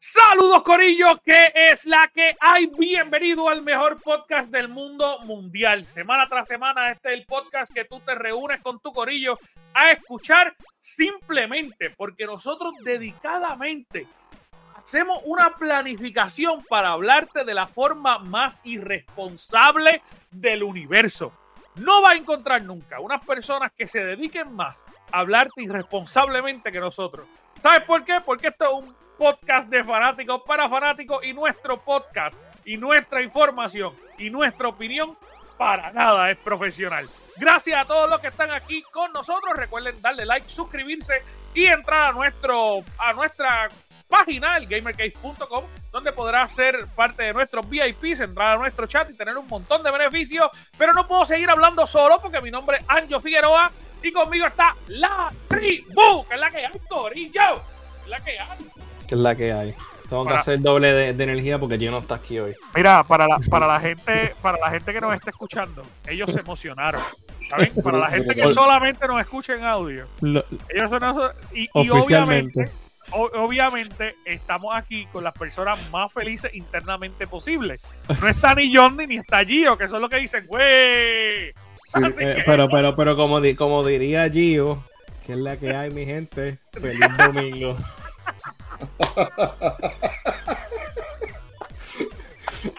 Saludos Corillo, que es la que hay. Bienvenido al mejor podcast del mundo mundial. Semana tras semana este es el podcast que tú te reúnes con tu Corillo a escuchar simplemente porque nosotros dedicadamente hacemos una planificación para hablarte de la forma más irresponsable del universo. No va a encontrar nunca unas personas que se dediquen más a hablarte irresponsablemente que nosotros. ¿Sabes por qué? Porque esto es un podcast de fanáticos para fanáticos y nuestro podcast y nuestra información y nuestra opinión para nada es profesional. Gracias a todos los que están aquí con nosotros. Recuerden darle like, suscribirse y entrar a nuestro a nuestra página, el gamercase.com, donde podrás ser parte de nuestros VIPs, entrar a nuestro chat y tener un montón de beneficios. Pero no puedo seguir hablando solo porque mi nombre es Anjo Figueroa y conmigo está la tribu, que es la que hay, Corillo, es la que hay que es la que hay. Tengo que hacer doble de, energía porque yo no está aquí hoy. Mira, para la, para la gente, para la gente que nos está escuchando, ellos se emocionaron. ¿Saben? Para la gente que solamente nos escucha en audio. ellos son y, y obviamente, obviamente estamos aquí con las personas más felices internamente posible. No está ni Johnny ni está Gio, que son los que dicen, güey. Eh, pero, pero, pero como, como diría Gio, que es la que hay, mi gente, feliz domingo.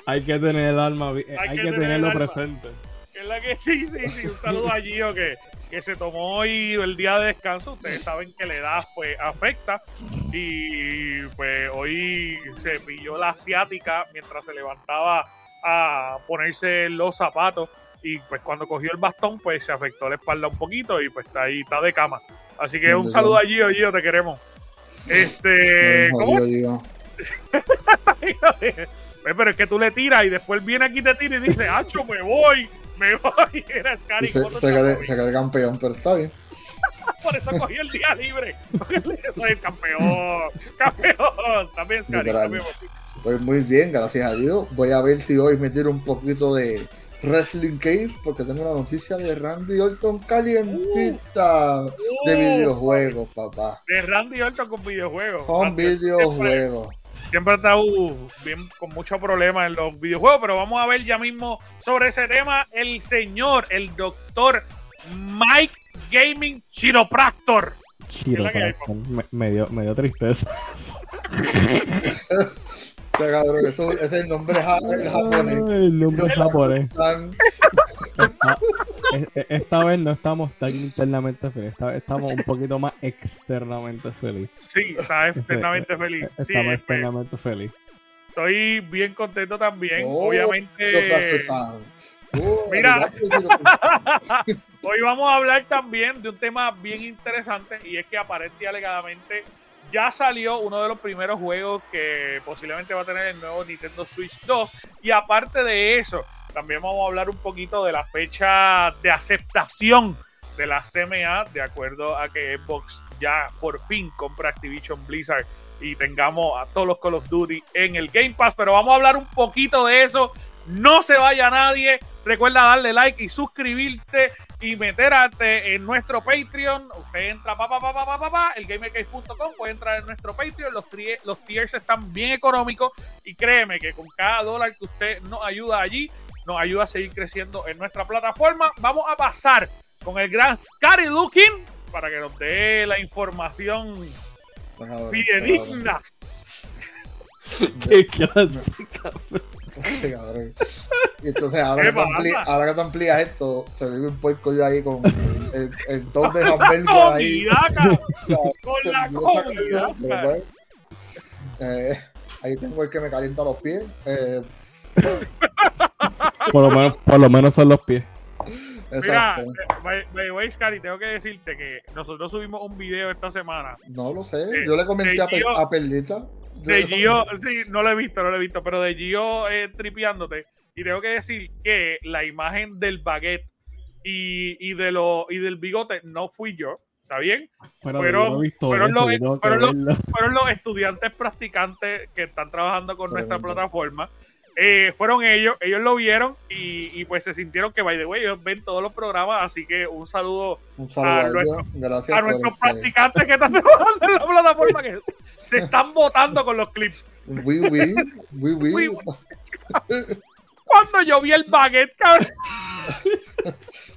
Hay que tener el alma, hay, que, tenerlo presente. sí, sí, sí. Un saludo a Gio que, que se tomó hoy el día de descanso. Ustedes saben que la edad pues afecta. Y pues hoy se pilló la asiática mientras se levantaba a ponerse los zapatos. Y pues cuando cogió el bastón, pues se afectó la espalda un poquito y pues está ahí, está de cama. Así que un saludo a Gio, Gio, te queremos. Este. ¿Cómo? pero es que tú le tiras y después viene aquí te tira y dice, ¡Acho, me voy! Me voy. Era Scary. Se, se, queda, campeón, pero está bien. Por eso cogí el día libre. Soy el campeón. Campeón. También Scary. Pues muy bien, gracias a Dios. Voy a ver si hoy me tiro un poquito de Wrestling Cave porque tengo una noticia de Randy Orton calientita uh, de uh. videojuegos, papá. De Randy Orton con videojuegos. Con videojuegos. Siempre, ha estado bien con muchos problemas en los videojuegos, pero vamos a ver ya mismo sobre ese tema el señor, el doctor Mike Gaming Chiropractor. Chiropractor. Me, dio, me dio tristeza. ese es el nombre japonés. El nombre japonés. Esta vez no estamos tan internamente felices, estamos un poquito más externamente felices. Sí, está externamente feliz. Estamos sí, externamente feliz. Estoy bien contento también, oh, obviamente. Mira, hoy vamos a hablar también de un tema bien interesante y es que aparente y alegadamente ya salió uno de los primeros juegos que posiblemente va a tener el nuevo Nintendo Switch 2. Y aparte de eso, también vamos a hablar un poquito de la fecha de aceptación de la CMA, de acuerdo a que Xbox ya por fin compra Activision Blizzard y tengamos a todos los Call of Duty en el Game Pass. Pero vamos a hablar un poquito de eso no se vaya nadie. Recuerda darle like y suscribirte y meterte en nuestro Patreon. Usted entra pa pa pa pa pa, pa, el gamercase.com, puede entrar en nuestro Patreon. Los, los tiers están bien económicos y créeme que con cada dólar que usted nos ayuda allí, nos ayuda a seguir creciendo en nuestra plataforma. Vamos a pasar con el gran Scary Looking para que nos dé la información fidedigna. Qué clásica. Y entonces ahora que, tú amplías, ahora que tú amplías esto, se ve un puerco ya ahí con el, el don de hamburguesa ahí. con la comida. Eh, ahí tengo el que me calienta los pies. Eh. por, lo menos, por lo menos son los pies. Mira, by, Scary, tengo que decirte que nosotros subimos un video esta semana. No lo sé, yo le comenté a, Gio, a Perlita. De Gio, sí, no lo he visto, no lo he visto, pero de Gio eh, tripeándote. Y tengo que decir que la imagen del baguette y, y, de lo, y del bigote no fui yo. ¿Está bien? Pero, fueron, los, fueron, los, estudiantes practicantes que están trabajando con nuestra plataforma eh, fueron ellos, ellos lo vieron y, pues se sintieron que, by the way, ellos ven todos los programas, así que un saludo, a, nuestros practicantes que están trabajando en la plataforma que se están votando con los clips. Cuando yo vi el baguette, cabrón.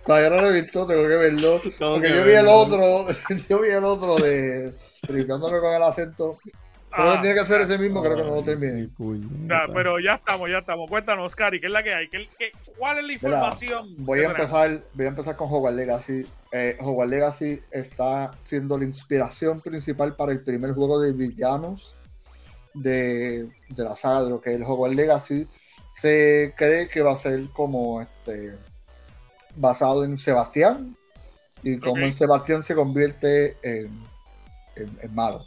Todavía no lo he visto, tengo que verlo. Porque yo vi el otro, yo vi el otro de brincándome con el acento Creo que tiene que hacer ese mismo, creo que no lo termine. pero ya estamos, ya estamos. Cuéntanos, Cari, ¿qué es la que hay? ¿Qué, cuál es la información? voy, a empezar, voy a empezar con Hogwarts Legacy. Eh, Hogwarts Legacy está siendo la inspiración principal para el primer juego de villanos de, de la saga de lo que es el Hogwarts Legacy. Se cree que va a ser como este basado en Sebastián y como en Sebastián se convierte en en, malo,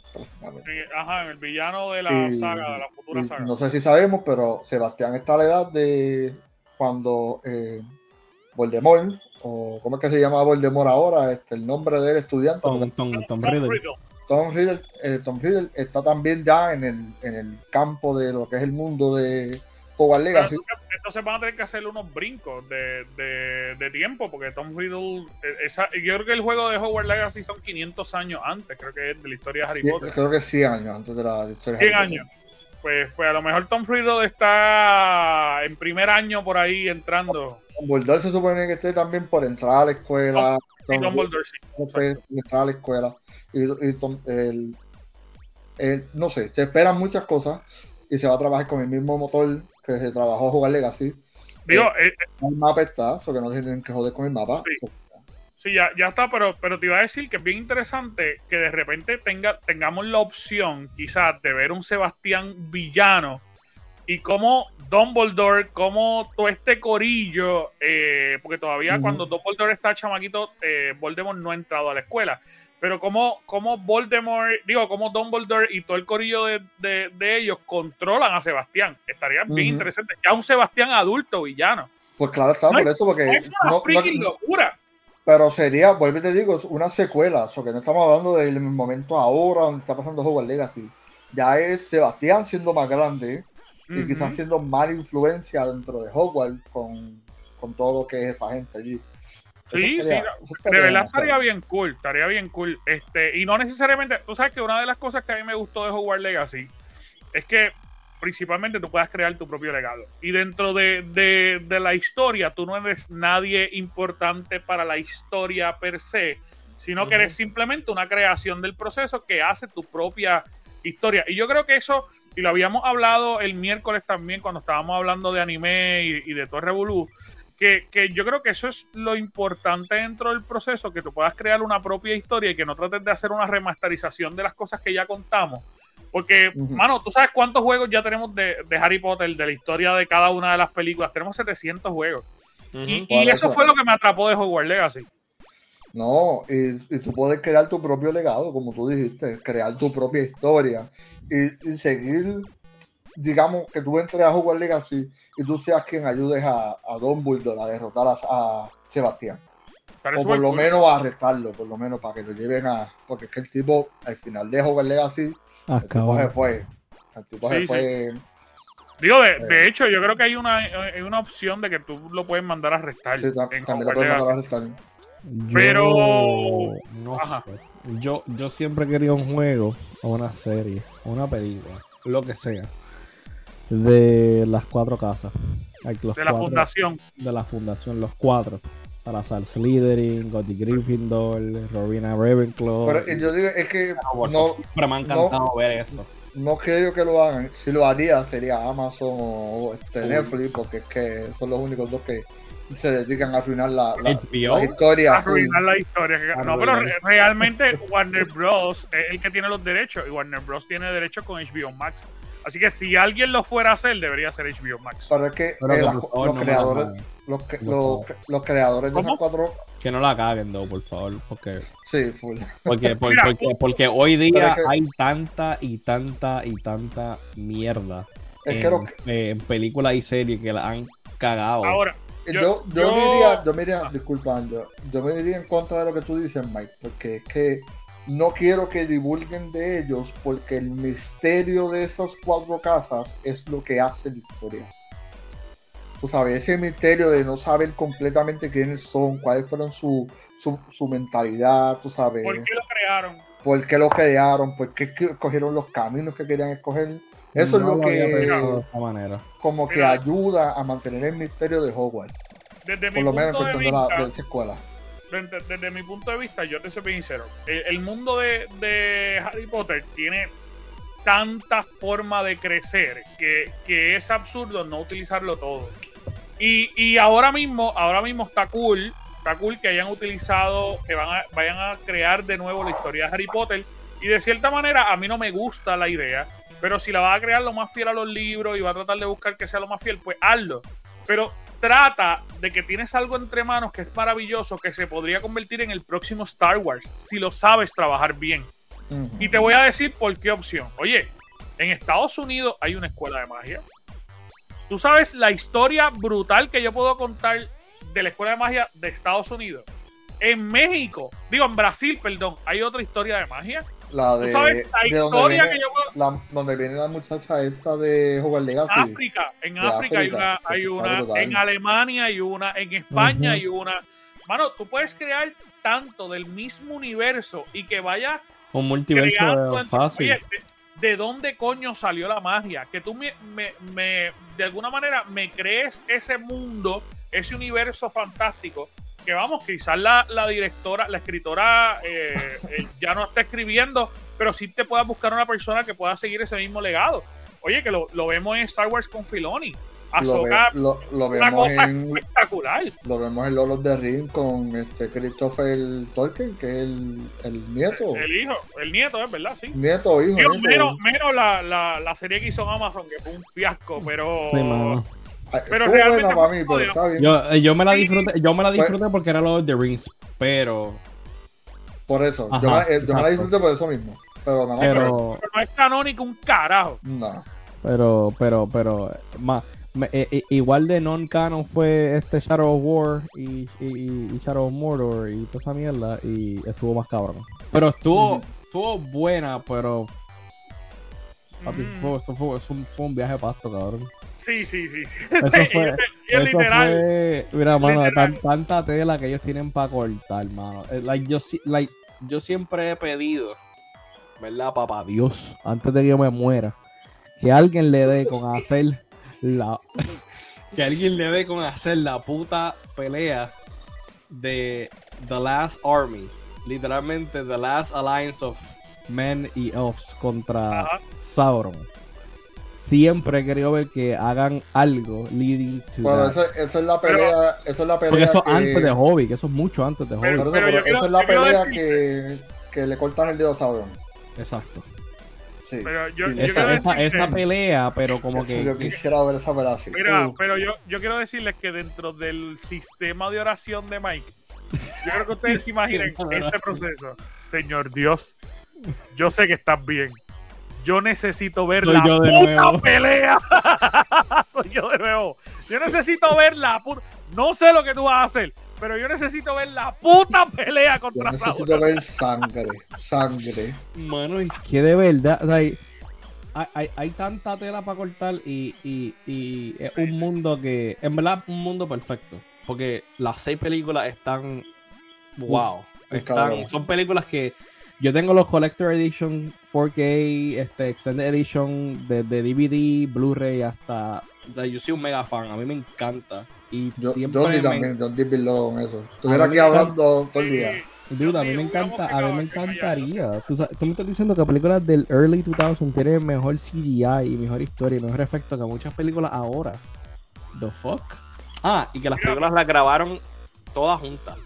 Ajá, en el villano de la saga, de la futura saga. No sé si sabemos, pero Sebastián está a la edad de cuando eh, Voldemort, o ¿cómo es que se llama Voldemort ahora? Este, el nombre del estudiante. Tom, Tom, Tom, Riddle. Tom Riddle, eh, Tom Riddle está también ya en el, en el campo de lo que es el mundo de, entonces, van a tener que hacer unos brincos de, de, tiempo, porque Tom Riddle. Eh, esa, yo creo que el juego de Hogwarts Legacy son 500 años antes, creo que es de la historia de Harry Potter. Creo que 100 años antes de la historia 100 años. Pues, pues a lo mejor Tom Riddle está en primer año por ahí entrando. Dumbledore se supone que esté también por entrar a la escuela. sí, Dumbledore sí. Entrar a la escuela. Y, el, no sé, se esperan muchas cosas y se va a trabajar con el mismo motor que se trabajó a jugar Legacy. Digo, eh, eh, el mapa está, porque no tienen que joder con el mapa. Sí, ya, ya, está, pero, pero te iba a decir que es bien interesante que de repente tenga, tengamos la opción, quizás, de ver un Sebastián villano y cómo Dumbledore, como todo este corillo, eh, porque todavía cuando Dumbledore está chamaquito, Voldemort no ha entrado a la escuela. Pero como, como Voldemort, digo, como Dumbledore y todo el corillo de, ellos controlan a Sebastián. Estaría bien interesante. Ya un Sebastián adulto villano. Pues claro, está por eso, porque. Es una no, locura. Pero sería, vuelvo y te digo, una secuela. O que no estamos hablando del momento ahora donde está pasando Hogwarts Legacy. Ya es Sebastián siendo más grande y quizás siendo mala influencia dentro de Hogwarts con, con todo lo que es esa gente allí. Sí, sí, de verdad estaría bien cool, estaría bien cool. Este, y no necesariamente, tú sabes que una de las cosas que a mí me gustó de Hogwarts Legacy es que principalmente tú puedas crear tu propio legado. Y dentro de, la historia, tú no eres nadie importante para la historia per se, sino que eres simplemente una creación del proceso que hace tu propia historia. Y yo creo que eso, y lo habíamos hablado el miércoles también cuando estábamos hablando de anime y, y de Torre Revolú, que, yo creo que eso es lo importante dentro del proceso, que tú puedas crear una propia historia y que no trates de hacer una remasterización de las cosas que ya contamos. Porque, mano, tú sabes cuántos juegos ya tenemos de, Harry Potter, de la historia de cada una de las películas. Tenemos 700 juegos. Y, eso fue lo que me atrapó de Hogwarts Legacy. No, y, tú puedes crear tu propio legado, como tú dijiste, crear tu propia historia y, y seguir, digamos, que tú entres a Hogwarts Legacy y tú seas quien ayudes a, a Dumbledore a derrotar a, Sebastián. o por lo menos a arrestarlo, por lo menos para que lo lleven a. Porque es que el tipo, al final de Hogwarts Legacy, el tipo se fue. El tipo se fue. Digo, de, de, eh. hecho, yo creo que hay una, hay una opción de que tú lo puedes mandar a arrestar. Sí, también lo puedes mandar a arrestar. Pero. No sé. Yo, yo siempre quería un juego o una serie o una película, lo que sea de las cuatro casas. de la fundación. De la fundación, los cuatro. Para Sal Slytherin, Gotti Gryffindor, Robina Ravenclaw. Pero yo digo, es que no, pero me ha encantado ver eso. No creo que lo hagan. Si lo haría sería Amazon o este Netflix, porque es que son los únicos dos que se dedican a arruinar la, la, historia. arruinar la historia. No, pero realmente Warner Bros. es el que tiene los derechos y Warner Bros. tiene derechos con HBO Max. Así que si alguien lo fuera a hacer, debería ser HBO Max. Pero es que, eh, los, creadores, Los, que- No. los, los creadores de esas cuatro. Que no la caguen, though, por favor. Porque, Sí, full. porque, por- Mira, porque, porque hoy día Pero es que- hay tanta y tanta y tanta mierda Es en, que eh, en películas y series que la han cagado. Ahora, Yo, Yo- yo, yo- diría, yo me iría, disculpa, yo, yo me iría en contra de lo que tú dices, Mike, porque es que no quiero que divulguen de ellos, porque el misterio de esas cuatro casas es lo que hace la historia. Tú sabes, ese misterio de no saber completamente quiénes son, cuáles fueron su, su, su mentalidad, tú sabes, ¿por qué lo crearon? por qué lo crearon, por qué escogieron los caminos que querían escoger. Eso No es lo que pensado de esta manera. como que ayuda a mantener el misterio de Hogwarts, Desde mi por lo menos en de la, vista, de esa escuela. Desde, mi punto de vista, yo te soy bien sincero. El, mundo de, de Harry Potter tiene tanta forma de crecer que, que es absurdo no utilizarlo todo. Y, y ahora mismo, ahora mismo está cool, está cool que hayan utilizado, que vayan a crear de nuevo la historia de Harry Potter. Y de cierta manera, a mí no me gusta la idea, pero si la va a crear lo más fiel a los libros y va a tratar de buscar que sea lo más fiel, pues hazlo. Pero trata de que tienes algo entre manos que es maravilloso, que se podría convertir en el próximo Star Wars, si lo sabes trabajar bien. Y te voy a decir por qué opción. Oye, en Estados Unidos hay una escuela de magia. Tú sabes la historia brutal que yo puedo contar de la escuela de magia de Estados Unidos. En México, digo en Brasil, perdón, hay otra historia de magia. La Tú de, sabes la de donde, historia viene, que yo puedo. la- donde viene la muchacha esta de Hogwarts Legacy. África, en África hay África, una, hay está una, brutal. en Alemania hay una, en España hay una. Mano, tú puedes crear tanto del mismo universo y que vaya Un multiverso fácil. Oye, de, de dónde coño salió la magia? Que tú me, me- me- de alguna manera me crees ese mundo, ese universo fantástico. Que vamos, quizás la, la directora, la escritora eh, eh, ya no está escribiendo, pero sí te puedas buscar una persona que pueda seguir ese mismo legado. Oye, que lo, lo vemos en Star Wars con Filoni. lo, ve- Ahsoka, lo, lo una vemos cosa en, espectacular. lo vemos en Lord of the Ring con este Christopher Tolkien, que es el, el nieto. El hijo, el nieto, es verdad, sí. Nieto hijo. Nieto. menos menos la, la, la serie que hizo en Amazon, que fue un fiasco, pero. Sí, pero realmente para mí, pero está bien. Yo, eh, yo me la disfruté, yo me la Pues- disfruté porque era Lord of the Rings, pero, por eso. Ajá, yo, me, eh, yo me la exacto. disfruté por eso mismo. Pero nada más. por eso. pero, Pero no es canónico un carajo. No. pero, pero, pero, me- eh, eh, igual de non-canon fue este Shadow of War y, y, y Shadow of Mordor y toda esa mierda y estuvo más cabrón. Pero estuvo, estuvo buena, pero papi, Mm. fue, un- fue un viaje de pasto, cabrón. Sí, sí, sí. sí. Eso fue- Eso literal. fue, mira, mano, Literal. tan- tanta tela que ellos tienen para cortar, mano. Eh, Like, yo, like, yo siempre he pedido, ¿verdad, papá Dios? Antes de que yo me muera, que alguien le dé con hacer la. que alguien le dé con hacer la puta pelea de The Last Army. Literalmente, The Last Alliance of Men y Elves contra Ajá. Sauron. Siempre he querido ver que hagan algo leading to Bueno, that. eso, eso es la pelea. Eso es la pelea. Porque eso que, antes de Hobby, que eso es mucho antes de Hobby. Pero- pero pero esa es la pelea que, que le cortan el dedo a Sauron. Exacto. Sí. Pero yo, Sí, yo Esa, esa, esa pelea, pero como Eso que. Yo quisiera ver esa pelea así. Mira, Uh, pero yo, yo quiero decirles que dentro del sistema de oración de Mike, yo creo que ustedes se imaginen este proceso. Señor Dios, yo sé que estás bien. Yo necesito ver Soy la yo de puta nuevo. pelea. Soy yo de nuevo. Yo necesito ver la puta. No sé lo que tú vas a hacer, pero yo necesito ver la puta pelea yo contra necesito Sauron. ver sangre. Sangre. Mano, es que de verdad. o sea, hay, hay, hay tanta tela para cortar y, y, y es un mundo que. En verdad, un mundo perfecto. Porque las seis películas están. Wow. Uf, están, son películas que. Yo tengo los Collector Edition 4K, este Extended Edition de, de DVD, Blu-ray hasta. yo soy un mega fan, a mí me encanta. Y Yo, siempre yo me- también, Below con eso. Estuviera aquí encanta- hablando todo el día. Dude, a mí me encanta, a mí me encantaría. Tú, tú me estás diciendo que películas del early 2000 tienen mejor CGI y mejor historia y mejor efecto que muchas películas ahora. The fuck? Ah, y que las películas las grabaron todas juntas.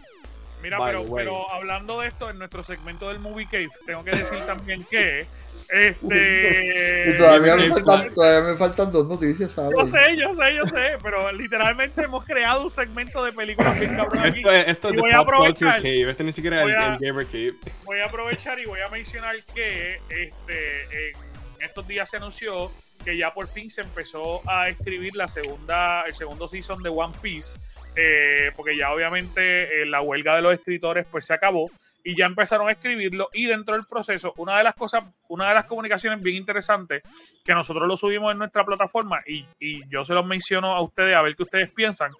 Mira, By pero, pero hablando de esto, en nuestro segmento del Movie Cave, tengo que decir también que este Y todavía me, faltan, todavía me faltan dos noticias, ¿sabes? yo sé, yo sé, yo sé, pero literalmente hemos creado un segmento de películas bien cabrón aquí. Esto, es- esto es voy a Pop Culture aprovechar- Cave. Este ni siquiera es el, el Gamer Cave. Voy a aprovechar y voy a mencionar que este en estos días se anunció que ya por fin se empezó a escribir la segunda, el segundo season de One Piece, eh, porque ya obviamente eh, la huelga de los escritores pues se acabó y ya empezaron a escribirlo y dentro del proceso una de las cosas, una de las comunicaciones bien interesantes que nosotros lo subimos en nuestra plataforma y, yo se los menciono a ustedes a ver qué ustedes piensan,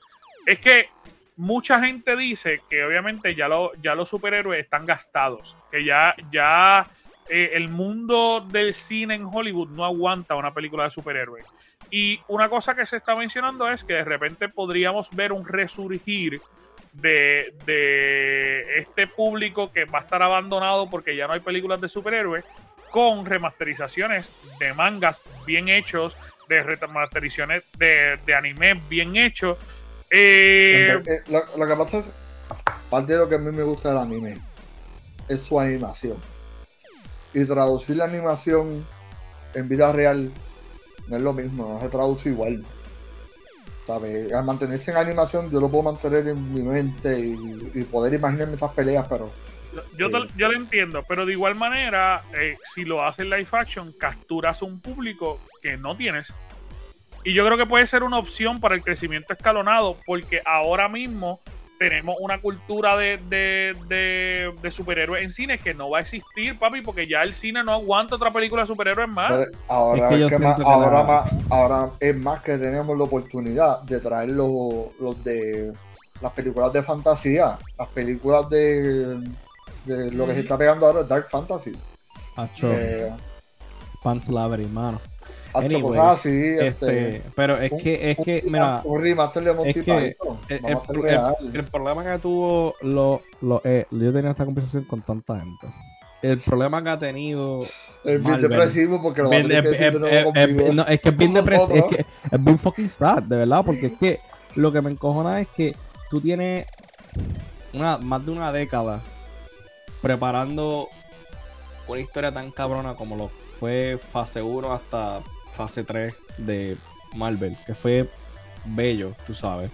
es que mucha gente dice que obviamente ya los superhéroes están gastados, que ya, ya eh, el mundo del cine en Hollywood no aguanta una película de superhéroes. Y una cosa que se está mencionando es que de repente podríamos ver un resurgir de, de este público que va a estar abandonado porque ya no hay películas de superhéroes con remasterizaciones de mangas bien hechos, de remasterizaciones de, de anime bien hechos. Eh, Eh, lo, lo que pasa es, parte de lo que a mí me gusta del anime es su animación. Y traducir la animación en vida real no es lo mismo, no se traduce igual. ¿Sabes? Al mantenerse en animación, yo lo puedo mantener en mi mente y, y poder imaginarme esas peleas, pero Yo, te- yo lo entiendo, pero de igual manera, eh, si lo haces live action, capturas un público que no tienes. Y yo creo que puede ser una opción para el crecimiento escalonado, porque ahora mismo tenemos una cultura de, de, de- de superhéroes en cine que no va a existir, papi, porque ya el cine no aguanta otra película de superhéroes más. Pero ahora, Es que es yo que más- que ahora, la- más, ahora es más que tenemos la oportunidad de traer los, los de las películas de fantasía, las películas de, de lo que se está pegando ahora, Dark Fantasy. Hacho, Eh, Pan Slavery, mano. Anyways, cosas así, Este, este, pero es un- que, es un que, mira, un remaster de Monty es que el, el- problema que tuvo lo, lo- eh, yo tenía esta conversación con tanta gente. El problema que ha tenido es bien depresivo porque lo va a Bien, tener que es, de es- no, es que es bien depresivo, es que es bien fucking sad, de verdad, porque es que lo que me encojona es que tú tienes una, más de una década preparando una historia tan cabrona como lo fue fase 1 hasta fase 3 de Marvel, que fue bello, tú sabes.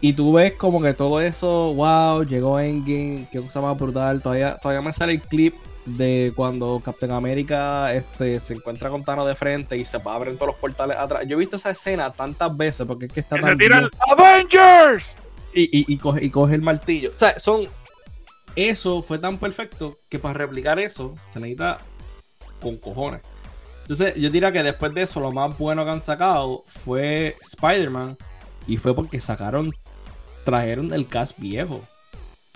Y tú ves como que todo eso, wow, llegó Endgame, qué cosa más brutal. Todavía, todavía me sale el clip de cuando Captain America este, se encuentra con Thanos de frente y se abren todos los portales atrás. Yo he visto esa escena tantas veces porque es que está Que tan se tira el Avengers. y, y, y coge, y coge el martillo. O sea, son. Eso fue tan perfecto que para replicar eso se necesita con cojones. Entonces, yo diría que después de eso, lo más bueno que han sacado fue Spider-Man. Y fue porque sacaron. Trajeron el cast viejo.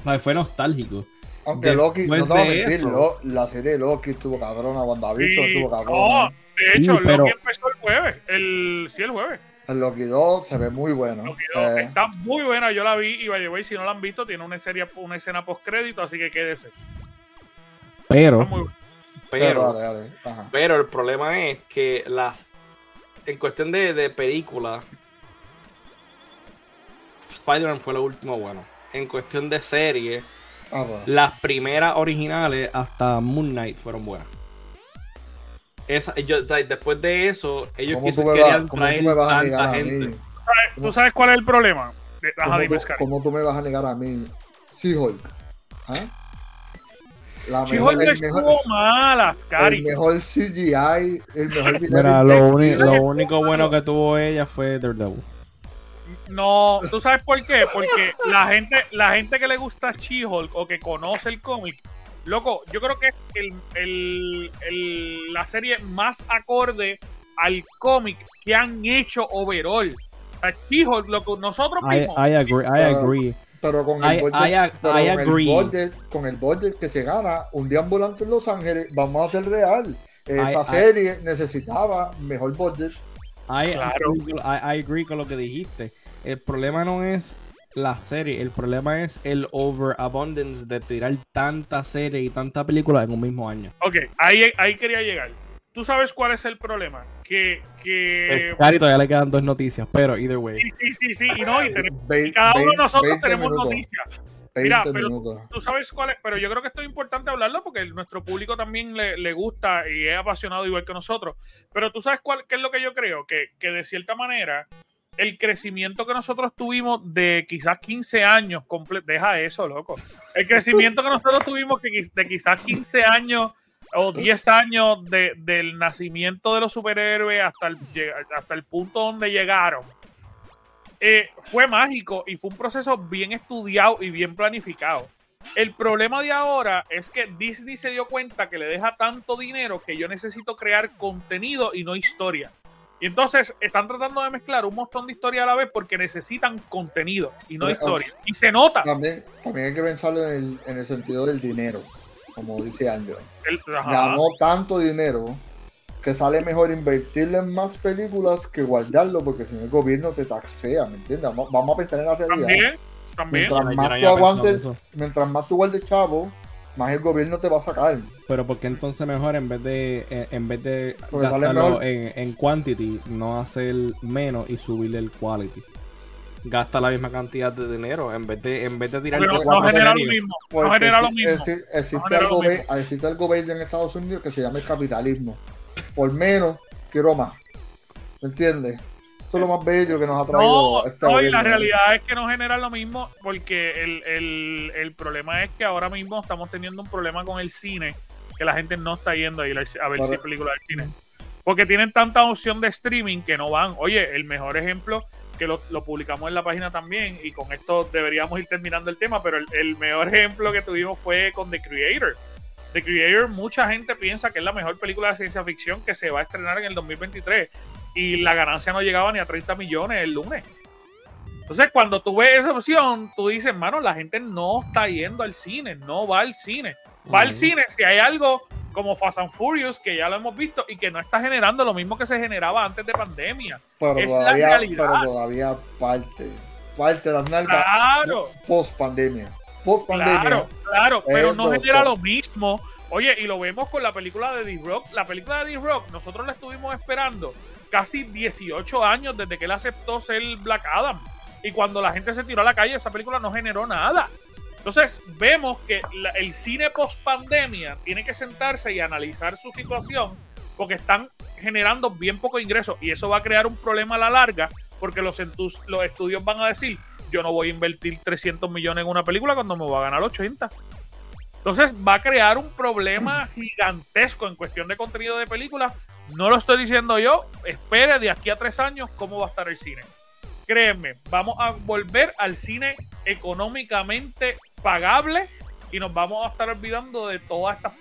O sea, fue nostálgico. Aunque Loki, no te voy a de mentir, eso- Lo- la serie de Loki estuvo cabrona, WandaVision Y- estuvo no, cabrona. de Sí, hecho, pero- Loki empezó el jueves. El, sí, el jueves. El Loki 2 se ve muy bueno. Loki dos. Eh, Está muy buena, yo la vi y by the way, si no la han visto, tiene una, serie, una escena post crédito, así que quédese. Pero. Está muy buena. Pero, Pero, dale, dale, ajá. pero el problema es que las. En cuestión de, de película. Spider-Man fue lo último bueno. En cuestión de serie, Ah, bueno. las primeras originales hasta Moon Knight fueron buenas. Esa, yo, después de eso, ellos ¿Cómo tú, quise- me querían traer tanta gente. ¿Tú sabes cuál es el problema? ¿Cómo, cómo tú me vas a negar a mí? She-Hulk. ¿Ah? La She-Hulk el, estuvo mejor, mala, el mejor CGI, el mejor Mira, lo, lo único bueno que tuvo ella fue Daredevil. No, ¿tú sabes por qué? Porque la gente, la gente que le gusta She-Hulk o que conoce el cómic, loco, yo creo que es el, el- el- la serie más acorde al cómic que han hecho overall. O sea, She-Hulk, lo que nosotros I, mismos. I agree, I agree. Pero con I- el budget, I ag- pero I con el agree. budget- con el budget que se gana, un día ambulante en Los Ángeles, vamos a hacer real. Esa I- I- serie necesitaba mejor budget. I, Claro. agree, con- I- I agree con lo que dijiste. El problema no es la serie, el problema es el overabundance de tirar tanta serie y tanta película en un mismo año. Ok, ahí, ahí quería llegar. ¿Tú sabes cuál es el problema? Que, que Cari, todavía le quedan dos noticias, pero either way. sí, sí, sí, sí, y no, y tenemos- cada uno de nosotros 20 tenemos minutos. noticias. Mira, pero tú sabes cuál es, pero yo creo que esto es importante hablarlo porque nuestro público también le, gusta y es apasionado igual que nosotros. Pero tú sabes cuál, qué es lo que yo creo, que, que de cierta manera el crecimiento que nosotros tuvimos de quizás 15 años, deja eso, loco. El crecimiento que nosotros tuvimos de quizás 15 años o 10 años del nacimiento de los superhéroes hasta el, hasta el punto donde llegaron, eh, fue mágico y fue un proceso bien estudiado y bien planificado. El problema de ahora es que Disney se dio cuenta que le deja tanto dinero que yo necesito crear contenido y no historia. Y entonces están tratando de mezclar un montón de historia a la vez porque necesitan contenido y no historia. Y se nota. También, también hay que pensarlo en el, sentido del dinero, como dice Angelo. Ganó tanto dinero que sale mejor invertirle en más películas que guardarlo porque si no el gobierno te taxea, ¿me entiendes? Vamos, a pensar en la realidad. También, también. Mientras más, tú aguantes, mientras más tú guardes chavo, más el gobierno te va a sacar. Pero porque entonces mejor en vez de en, vez de gastarlo en, en, quantity, no hacer menos y subirle el quality? Gasta la misma cantidad de dinero en vez de en vez de tirar Pero no genera lo mismo. No genera lo mismo. Existe, algo, existe algo verde en Estados Unidos que se llama el capitalismo. Por menos, quiero más. ¿Me entiendes? Esto es lo más bello que nos ha traído. No, no y la realidad es que no genera lo mismo porque el, el, el, problema es que ahora mismo estamos teniendo un problema con el cine que la gente no está yendo a ir a ver si películas de cine. Porque tienen tanta opción de streaming que no van. Oye, el mejor ejemplo que lo, lo, publicamos en la página también, y con esto deberíamos ir terminando el tema, pero el, el, mejor ejemplo que tuvimos fue con The Creator. The Creator, mucha gente piensa que es la mejor película de ciencia ficción que se va a estrenar en el 2023 y la ganancia no llegaba ni a 30 millones el lunes. Entonces, cuando tú ves esa opción, tú dices, mano, la gente no está yendo al cine, no va al cine. Va al cine si hay algo como Fast and Furious, que ya lo hemos visto, y que no está generando lo mismo que se generaba antes de pandemia. Pero es todavía, la realidad. Pero todavía parte, parte de las nalgas claro. post pandemia. Post pandemia. Claro, claro, pero no genera lo mismo. Oye, y lo vemos con la película de D-Rock. La película de D-Rock, nosotros la estuvimos esperando casi 18 años desde que él aceptó ser Black Adam. Y cuando la gente se tiró a la calle, esa película no generó nada. Entonces, vemos que el cine post pandemia tiene que sentarse y analizar su situación porque están generando bien poco ingreso y eso va a crear un problema a la larga porque los, los estudios van a decir, yo no voy a invertir 300 millones en una película cuando me voy a ganar 80. Entonces va a crear un problema gigantesco en cuestión de contenido de películas. No lo estoy diciendo yo. Espere de aquí a tres años cómo va a estar el cine. Créeme, vamos a volver al cine económicamente pagable y nos vamos a estar olvidando de todas estas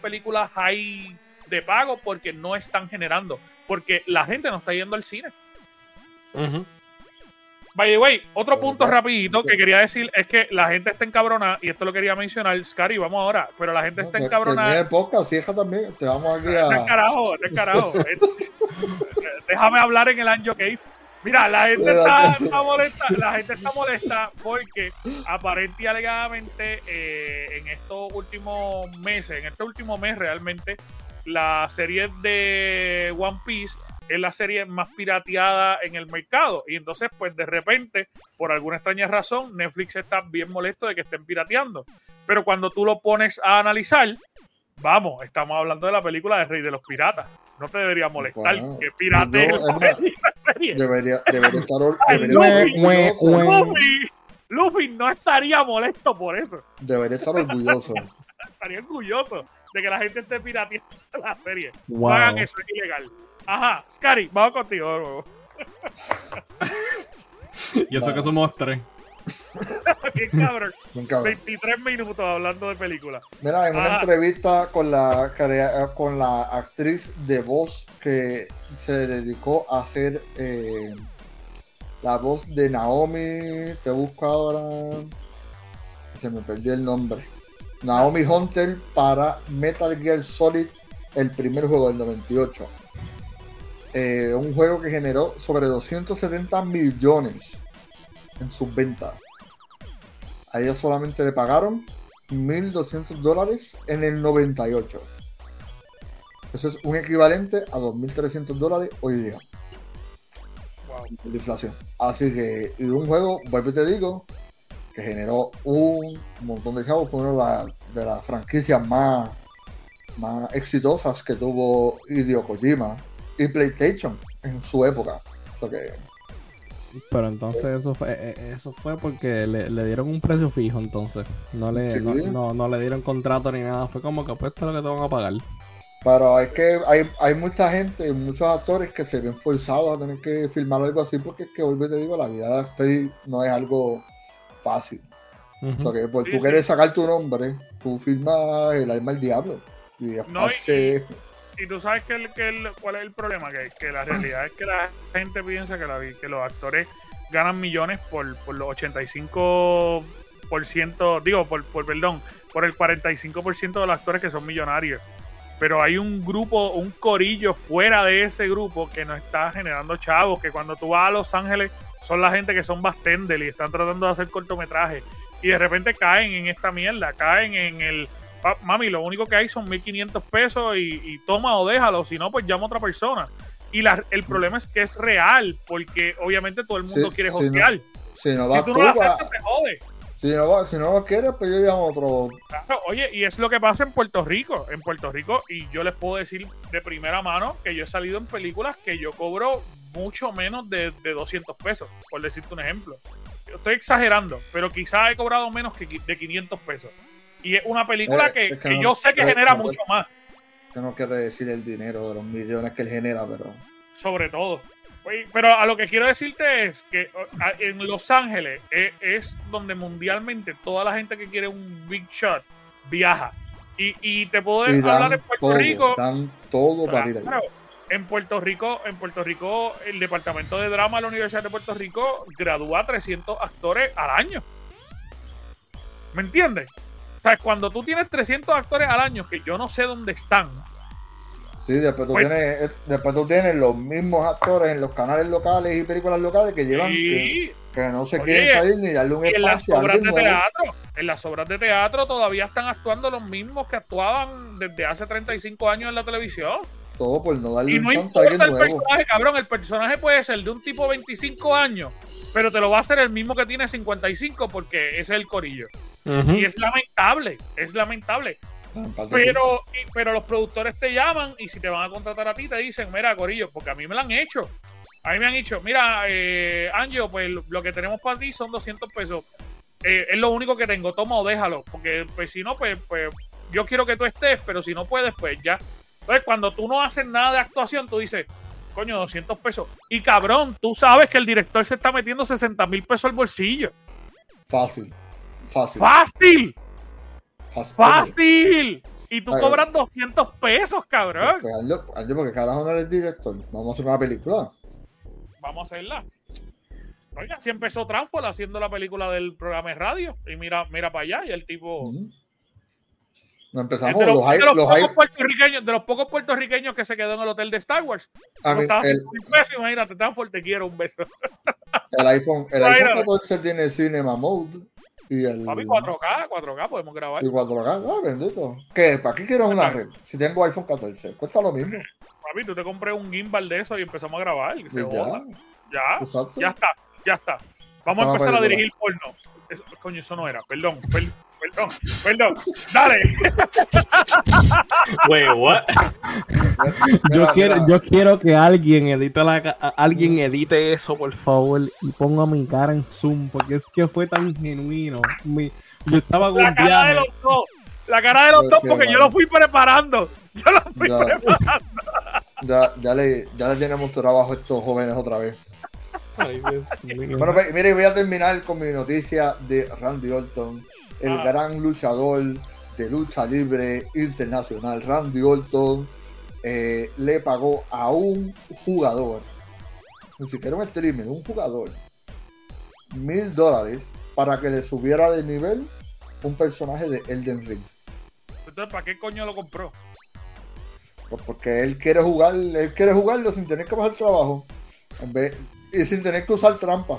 películas high de pago porque no están generando. Porque la gente no está yendo al cine. By the way, otro punto rapidito que quería decir es que la gente está encabronada, y esto lo quería mencionar, Scary, vamos ahora, pero la gente está encabronada. poca, hija también, te vamos aquí a... carajo, carajo. Déjame hablar en el año Cave. Mira, la gente está, molesta, la gente está molesta porque aparentemente y alegadamente eh, en estos últimos meses, en este último mes realmente, la serie de One Piece es la serie más pirateada en el mercado. Y entonces, pues de repente, por alguna extraña razón, Netflix está bien molesto de que estén pirateando. Pero cuando tú lo pones a analizar, vamos, estamos hablando de la película de Rey de los Piratas. No te debería molestar que pirate debería, debería estar Luffy, Luffy no estaría molesto por eso. Debería estar orgulloso. estaría orgulloso de que la gente esté pirateando la serie. No hagan eso, es ilegal. Ajá, Scary, vamos contigo. y eso que somos tres. Qué cabrón. 23 minutos hablando de películas. Mira, en una entrevista con la, con la actriz de voz que se dedicó a hacer eh, la voz de Naomi, te busco ahora. Se me perdió el nombre. Naomi Hunter para Metal Gear Solid, el primer juego del 98. Eh, un juego que generó sobre 270 millones en sus ventas. A ella solamente le pagaron 1.200 dólares en el 98. Eso es un equivalente a 2.300 dólares hoy día. Wow. De inflación. Así que, y un juego, vuelvo y te digo, que generó un montón de chavos, fue una de, la- de las franquicias más, más exitosas que tuvo Hideo Kojima y PlayStation en su época. O sea que, Pero entonces eso fue, eh, eh, eso fue porque le, le dieron un precio fijo entonces. No le, Sí. no, no, no le dieron contrato ni nada. Fue como que pues esto es lo que te van a pagar. pero es que hay, hay mucha gente, muchos actores que se ven forzados a tener que filmar algo así porque es que, vuelvo y te digo, la vida de actriz no es algo fácil. Ujú. O sea que por Sí, tú sí. quieres sacar tu nombre, tú firmas el alma del diablo. Y No, y- Y tú sabes que, el- que el- cuál es el problema, que, que la realidad es que la gente piensa que, la- que los actores ganan millones por, por los 85%, digo, por, por perdón, por el 45% de los actores que son millonarios. Pero hay un grupo, un corillo fuera de ese grupo que no está generando chavos, que cuando tú vas a Los Ángeles son la gente que son bastender y están tratando de hacer cortometrajes. Y de repente caen en esta mierda, caen en el "Pa- mami, lo único que hay son 1500 pesos y, y toma o déjalo, si no, pues llama a otra persona. Y la- el problema es que es real, porque obviamente todo el mundo Sí, quiere hostear. si no Si vas tú tú, no lo aceptas, te jode. si no, si no lo quieres, pues yo llamo a otro. Claro, oye, y es lo que pasa en Puerto Rico. En Puerto Rico, y yo les puedo decir de primera mano que yo he salido en películas que yo cobro mucho menos de, de 200 pesos, por decirte un ejemplo. Yo estoy exagerando, pero quizás he cobrado menos que de 500 pesos. Y es una película Eh, que, es que que no- yo sé que eh, genera mucho más. Que no quiere decir el dinero de los millones que él genera, pero. sobre todo. Pero a lo que quiero decirte es que en Los Ángeles e- es, donde mundialmente toda la gente que quiere un big shot viaja. Y, y te puedo Y hablar en Puerto todo, Rico. dan todo para ir. Claro, en Puerto Rico, en Puerto Rico, el departamento de drama de la Universidad de Puerto Rico gradúa a 300 actores al año. ¿Me entiendes? O sea, cuando tú tienes 300 actores al año, que yo no sé dónde están, Sí, después tú, Pues- tienes, eh, después tú tienes los mismos actores en los canales locales y películas locales que llevan que, y que no se Oye, quieren salir ni darle un en las espacio a obras de teatro, en las obras de teatro todavía están actuando los mismos que actuaban desde hace 35 años en la televisión. Todo por no darle Y un no chance a alguien importa el nuevo. personaje, cabrón, el personaje puede ser de un tipo 25 años, pero te lo va a hacer el mismo que tiene 55 porque ese es el corillo. Y es lamentable, es lamentable. Pero, y- pero los productores te llaman y si te van a contratar a ti te dicen, mira, Corillo, porque a mí me lo han hecho. A mí me han dicho, mira, eh, Angelo, pues lo- lo que tenemos para ti son 200 pesos. Eh, es lo único que tengo, toma o déjalo. Porque pues si no, pues, pues yo quiero que tú estés, pero si no puedes, pues ya. Entonces, cuando tú no haces nada de actuación, tú dices, coño, 200 pesos. Y cabrón, tú sabes que el director se está metiendo 60 mil pesos al bolsillo. Fácil. Fácil. ¡Fácil! fácil. ¡Fácil! Y tú Ay, cobras 200 pesos, cabrón. Pues, hazlo- hazlo porque carajo no eres director. Vamos a hacer una película. Vamos a hacerla. Oiga, si empezó Transform haciendo la película del programa de radio. Y mira, mira para allá, y el tipo. No empezamos. de los, Los hay, de los los pocos hay- puertorriqueños, de los pocos puertorriqueños que se quedó en el hotel de Star Wars. a No mí, el, imagínate, Transform, te quiero, un beso. el iPhone, el iPhone no. 14 tiene Cinema Mode. Y el. Papi, 4K, 4K, podemos grabar. Y 4K. Ah, bendito. ¿Qué? ¿Para qué quiero una red? Si tengo iPhone 14. Cuesta lo mismo. Papi, tú te compré un gimbal de eso y empezamos a grabar. y se ya. joda. Ya, Exacto. ya está, ya está. Vamos a a empezar a dirigir porno. Eso- coño, eso no era. Perdón, per- perdón, perdón. Dale. Wait, what? Yo quiero, yo quiero que alguien edite la, alguien edite eso, por favor, y ponga mi cara en Zoom, porque es que fue tan genuino. Mi- yo estaba con La cara de los dos. La cara de los dos porque yo lo fui preparando. Yo lo fui Ya. preparando. Ya, ya, le, ya le tenemos trabajo a estos jóvenes otra vez. Ay, Dios mío. Bueno, pues, mire, voy a terminar con mi noticia de Randy Orton, el Ah. gran luchador de lucha libre internacional. Randy Orton eh, le pagó a un jugador, ni siquiera un streamer, un jugador, mil dólares para que le subiera de nivel un personaje de Elden Ring. Entonces, ¿para qué coño lo compró? Pues porque él quiere jugar, él quiere jugarlo sin tener que pasar trabajo. En vez, y sin tener que usar trampa.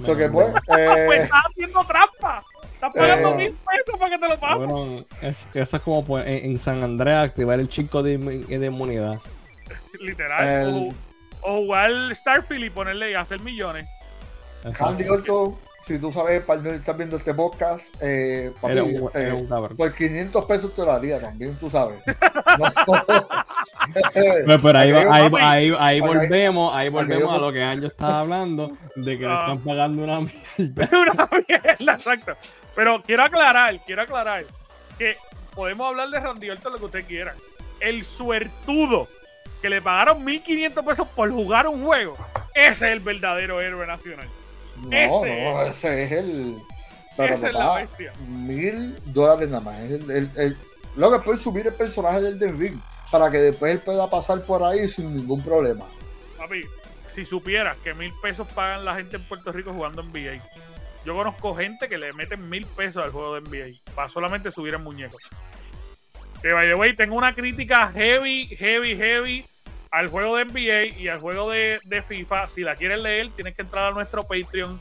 O sea que pues, Pues eh, haciendo trampa. Estás pagando Eh. mil pesos para que te lo pasen. Bueno, es, eso es como pues, en, en San Andreas activar el chico de, inmu- de inmunidad. Literal. el- O, o jugar Starfield y ponerle y hacer millones. Randy Orton si tú sabes español y estás viendo este podcast, eh, papi, un, un cabrón. por 500 pesos te lo haría también, tú sabes. No. Pero, pero ahí, Para va- ahí, ahí, para volvemos, ahí para volvemos a lo que Anjo estaba hablando, de que le Ah. están pagando una mierda. una mierda, exacto. Pero quiero aclarar, quiero aclarar que podemos hablar de Randy Orton lo que usted quiera. El suertudo que le pagaron 1500 pesos por jugar un juego, ese es el verdadero héroe nacional. No, Ese. no, ese es el. Pero Esa es la bestia. mil dólares nada más. El, el, el- lo que puede subir el personaje del Den Ring para que después él pueda pasar por ahí sin ningún problema. Papi, si supieras que mil pesos pagan la gente en Puerto Rico jugando NBA. Yo conozco gente que le meten mil pesos al juego de NBA para solamente subir el muñeco. Que by the way, tengo una crítica heavy, heavy, heavy al juego de NBA y al juego de, de FIFA. Si la quieres leer, tienes que entrar a nuestro Patreon.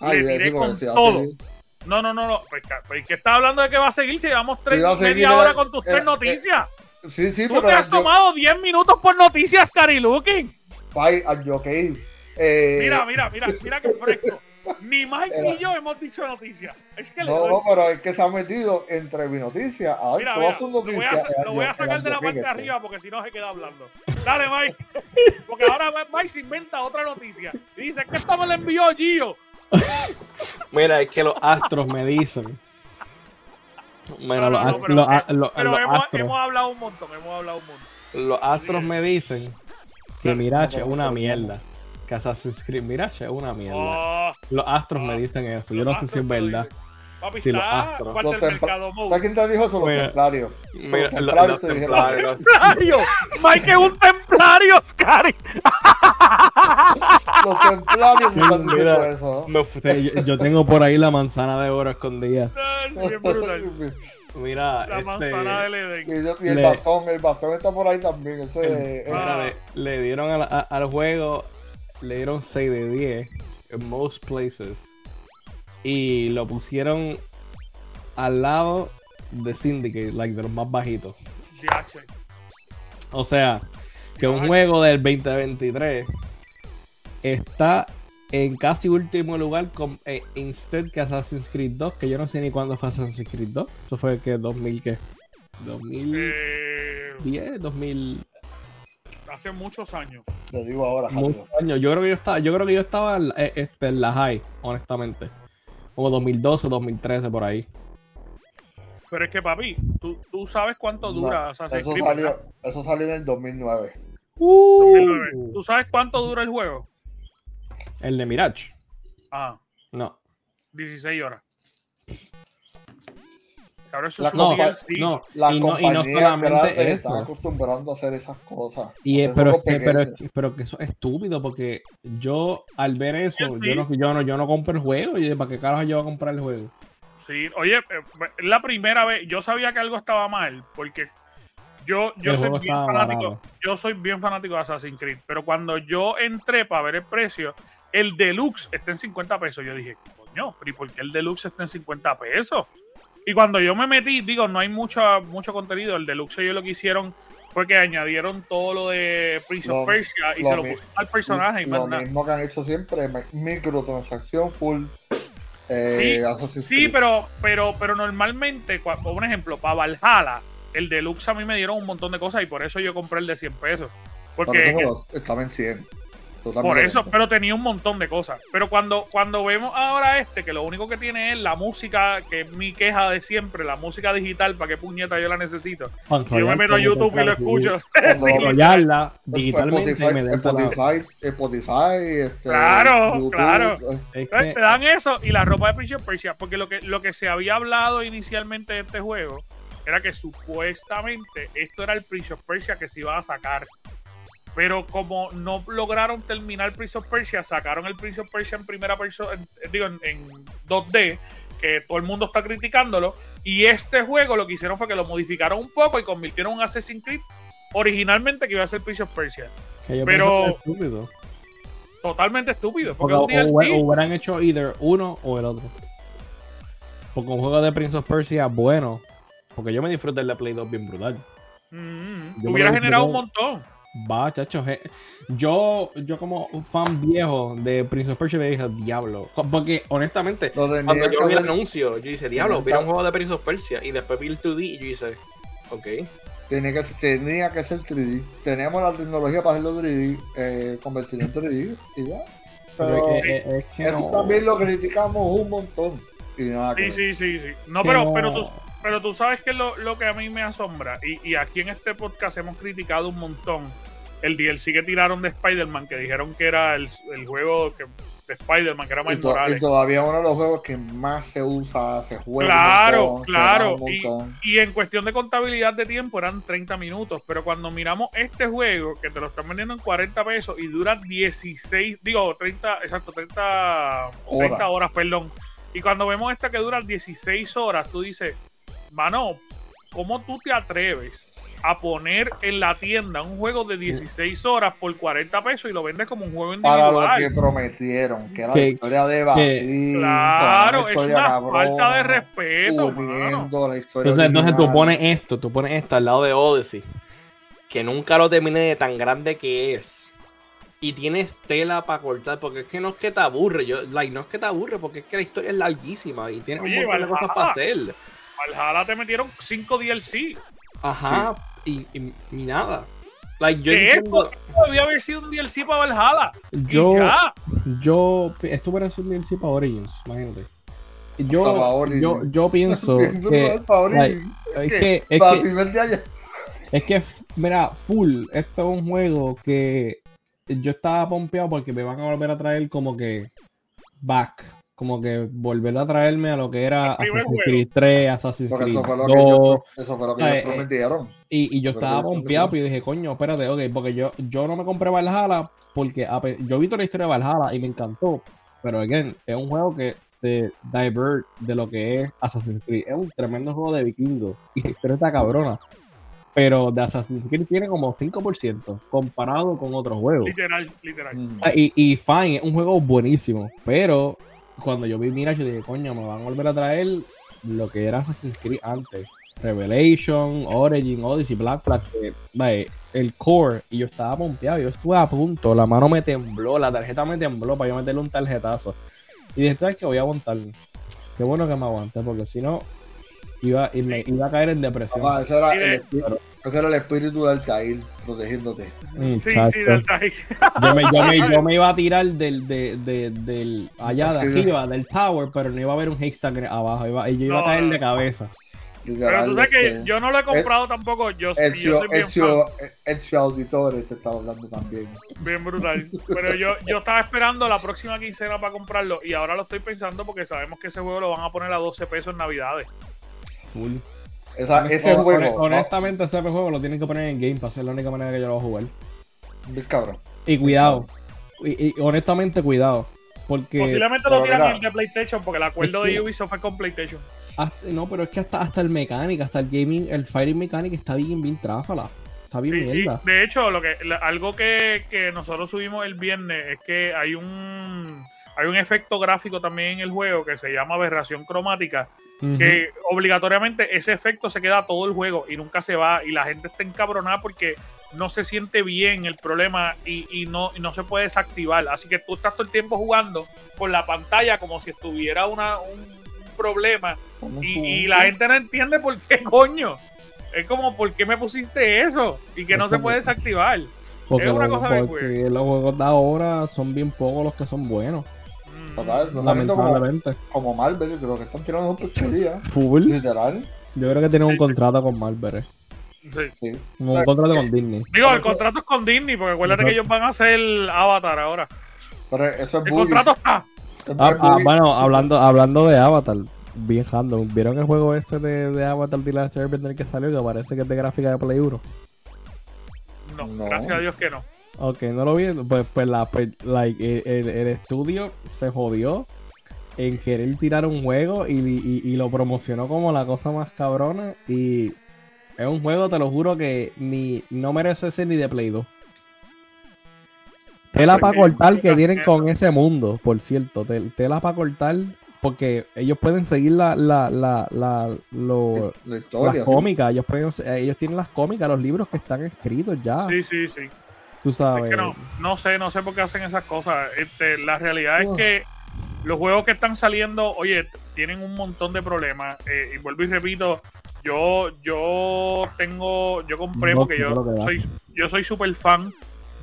Ay, Le tiré con todo. seguir. No, no, no, no. Pues, pues, ¿qué estás hablando de que va a seguir si llevamos tres, a seguir, media hora con tus tres eh, noticias? Sí, sí, Tú pero te has yo- tomado 10 minutos por noticias, Cari Looking. Ay, ay, ok. Eh, Mira, mira, mira, mira qué fresco. Ni Mike Era- ni yo hemos dicho noticias. Es que No, no, pero es que se ha metido entre mi noticia. Ay, Mira, todas mira, sus lo voy, a, noticias. lo voy a sacar de la parte de arriba porque si no se queda hablando. Dale, Mike. Porque ahora Mike se inventa otra noticia. Y dice, ¿qué esto me lo envió Gio? Mira, es que los Astros me dicen. Mira, los, astros, hemos hablado un montón, hemos hablado un montón. los astros me dicen que no, es una mierda. Que Assassin's Creed Mirage es una mierda. Oh, Los astros me Ah, dicen eso. Yo no sé si es verdad. Papi, Sí, los está astros. Los el mercado mode. ¿Sabes quién te dijo eso? Los Mira. templarios. Mira, Los templarios los. Mike es un templario, Oscar. Los templarios me están Mira, eso. ¿no? me yo, yo tengo por ahí la manzana de oro escondida. Mira, La este, manzana del Edén. Y, el Le- bastón, el bastón está por ahí también. Eso es, es- Ah. Mira, le, le dieron al, a- al juego, le dieron 6 de 10 en most places. Y lo pusieron al lado de Syndicate, like de los más bajitos. O sea, que un juego del 2023 está en casi último lugar con eh, instead que Assassin's Creed 2, que yo no sé ni cuándo fue Assassin's Creed 2. Eso fue que 2000 qué? 2010, Eh, 2000 hace muchos años. Te digo ahora, muchos años. Yo creo que yo estaba, yo creo que yo estaba en, la- eh, este, en la high, honestamente. Como 2012, 2013 por ahí. Pero es que, papi, tú, tú sabes cuánto dura No, Assassin's eso, Creed. salió, eso salió en el 2009. 2009. Uh, ¿Tú sabes cuánto dura el juego? el de Mirage. Ah, No. 16 horas. Cabrón, eso La es un No, compa- DLC. no. Las y, no, y no compañías solamente eso. están acostumbrando a hacer esas cosas. Y es- Hacer pero, es que, pero, es que- pero que eso es estúpido porque yo al ver eso, Sí, yo, no, yo, no, yo no compro el juego. Y ¿Para qué carajo yo voy a comprar el juego? Sí, oye, eh, es la primera vez, yo sabía que algo estaba mal, porque yo, yo El soy bien fanático, barato. yo soy bien fanático de Assassin's Creed, pero cuando yo entré para ver el precio, el deluxe está en 50 pesos. Yo dije, coño, pero ¿y por qué el deluxe está en 50 pesos? Y cuando yo me metí, digo, no hay mucho, mucho contenido. El deluxe ellos lo que hicieron fue que añadieron todo lo de Prince of Persia y se lo pusieron al personaje y más Lo mismo que han hecho siempre, mi- microtransacción full. Eh, Sí, Sí, pero, pero, pero normalmente, por un ejemplo, para Valhalla, el deluxe a mí me dieron un montón de cosas y por eso yo compré el de 100 pesos. Por Porque estaba en 100. Por eso, pero tenía un montón de cosas. Pero cuando, cuando vemos ahora este, que lo único que tiene es la música, que es mi queja de siempre, la música digital, ¿para qué puñeta yo la necesito? Yo me meto a YouTube y lo escucho. Cuando- Sí, Enrollarla Después digitalmente Spotify, Spotify, Spotify, este, Claro, claro. eh, Es Entonces, que- te dan eso y la ropa de Prince of Persia, porque lo que, lo que se había hablado inicialmente de este juego era que supuestamente esto era el Prince of Persia que se iba a sacar. Pero como no lograron terminar Prince of Persia, sacaron el Prince of Persia en primera persona, digo, en, en 2D, que todo el mundo está criticándolo. Y este juego lo que hicieron fue que lo modificaron un poco y convirtieron en un Assassin's Creed originalmente que iba a ser Prince of Persia. que yo pero- estúpido. Totalmente estúpido. Porque un o, hubieran hecho either uno o el otro. Porque un juego de Prince of Persia bueno. Porque yo me disfruté el de Play 2 bien brutal. Mm, Yo me hubiera generado un montón. Va, chacho. Yo, yo como un fan viejo de Prince of Persia me dije, diablo. Porque honestamente, Cuando yo vi el anuncio, yo dije, diablo, vi un juego de Prince of Persia. Y después vi el 2D y yo hice, ok. tenía que, tenía que ser 3D. Teníamos la tecnología para hacerlo 3D, eh, convertirlo en 3D y ya. pero Pero es, que eso no. también lo criticamos un montón. Y nada que Sí, sí, sí, sí. No, pero, no- pero, tú, pero tú sabes que lo, lo que a mí me asombra, y, y aquí en este podcast hemos criticado un montón el DLC que tiraron de Spider-Man, que dijeron que era el, el juego que, de Spider-man, que era Y, Miles to- Morales. y todavía uno de los juegos que más se usa, se juega. Claro, montón, claro. Y, y en cuestión de contabilidad de tiempo eran 30 minutos, pero cuando miramos este juego, que te lo están vendiendo en 40 pesos y dura 16, digo, 30, exacto, 30 Horas. 30 horas, perdón. Y cuando vemos esta que dura 16 horas, tú dices, mano, ¿cómo tú te atreves a poner en la tienda un juego de 16 horas por 40 pesos y lo vendes como un juego Para lo individual? que prometieron, que era la historia de Basil. Claro, es una falta de respeto, mano. uniendo la historia Entonces, entonces tú pones esto, tú pones esto al lado de Odyssey. Que nunca lo terminé de tan grande que es. Y tienes tela para cortar, porque es que no es que te aburre, yo, like, no es que te aburre, porque es que la historia es larguísima y tienes Oye, un montón de cosas para hacer. Valhalla te metieron 5 DLC. Ajá, y, y, y nada. Like, yo ¿Qué entiendo. esto debía haber sido un DLC para Valhalla. Yo, yo, esto hubiera sido un DLC para Origins, imagínate. Yo, Origins. yo, yo pienso que, like, es que, es que, es que, mira, full, esto es un juego que yo estaba pompeado porque me van a volver a traer como que back, como que volver a traerme a lo que era Assassin's juego. Creed 3, Assassin's Porque Creed eso fue lo 2, que ellos, eso fue lo que ellos eh, prometieron. Y, y yo estaba yo- pompeado y dije, coño, espérate, ok, porque yo, yo no me compré Valhalla porque yo vi toda la historia de Valhalla y me encantó. Pero, again, es un juego que se divert de lo que es Assassin's Creed. Es un tremendo juego de vikingos y la historia está cabrona. Pero de Assassin's Creed tiene como 5% comparado con otros juegos. Literal, literal. Mm. Ah, Y, y fine, es un juego buenísimo. Pero cuando yo vi Mirage, yo dije, coño, me van a volver a traer lo que era Assassin's Creed antes. Revelation, Origin, Odyssey, Black Flag, que, vaya, el core. Y yo estaba pompeado, yo estuve a punto, la mano me tembló, la tarjeta me tembló para yo meterle un tarjetazo. Y dije, ¿sabes qué? Voy a aguantar. Qué bueno que me aguanté, porque si no, iba, iba a caer en depresión. Papá, ese, era el de- ese era el espíritu del Tail protegiéndote. Sí, sí, Delta X. yo, me, yo, me, yo me iba a tirar del, de, de- del allá de Sí, de- arriba, del tower, pero no iba a haber un haystack abajo, iba, y yo iba No, a caer de cabeza. Pero tú sabes que este, yo no lo he comprado tampoco. Yo, El yo soy bien, fan, te estaba hablando también. bien brutal. Pero yo, yo estaba esperando la próxima quincena para comprarlo y ahora lo estoy pensando porque sabemos que ese juego lo van a poner a 12 pesos en Navidades. Full. Esa, ese Hon- juego, honestamente, ese juego lo tienen que poner en Game Pass, es la única manera que yo lo voy a jugar. Bien cabrón. Y cuidado, y, y honestamente, cuidado, porque. Posiblemente lo tiran en el de PlayStation porque el acuerdo Es que- de Ubisoft es con PlayStation. hasta- no, pero es que hasta, hasta el mecánica, hasta el gaming, el fighting mechanic está bien, bien tráfala. Está bien Sí, sí. mierda. De hecho, lo que algo que, que nosotros subimos el viernes es que hay un hay un efecto gráfico también en el juego que se llama aberración cromática, que obligatoriamente ese efecto se queda todo el juego y nunca se va y la gente está encabronada porque no se siente bien el problema y, y no, y no se puede desactivar. Así que tú estás todo el tiempo jugando con la pantalla como si estuviera una, un, problema y, y la gente no entiende por qué coño. Es como, ¿por qué me pusiste eso? Y que no se puede desactivar. Porque, es una los- cosa bien porque los juegos de ahora son bien pocos los que son buenos. Total, no está viendo como, Lamentablemente. como Marvel, creo que están tirando un porquería. Full. Literal. Yo creo que tienen un contrato con Marvel. Sí. Sí. Un contrato con Disney. Digo, el contrato es con Disney, porque acuérdate Exacto. que ellos van a hacer Avatar ahora. Pero eso es El boogie. contrato está. Ah, ah, bueno, hablando, hablando de Avatar, bien random. ¿Vieron el juego ese de, de Avatar The Last Airbender que salió? Que parece que es de gráfica de Play 1. No, No. gracias a Dios que no. Ok, no lo vi. Pues, pues, la, pues, like, el, el- el estudio se jodió en querer tirar un juego y, y- y lo promocionó como la cosa más cabrona. Y es un juego, te lo juro, que ni no merece ser ni de Play 2. Tela para cortar que tienen con ese mundo, por cierto. tel- Tela para cortar porque ellos pueden seguir la, la, la, la, lo- La historia. las cómicas. Ellos, pueden, ellos tienen las cómicas, los libros que están escritos ya. Sí, sí, sí. Tú sabes. Es que no, no sé, no sé por qué hacen esas cosas. Este, la realidad es que los juegos que están saliendo, oye, tienen un montón de problemas. eh, y vuelvo y repito, yo, yo tengo, yo compré No, porque yo soy, yo soy súper fan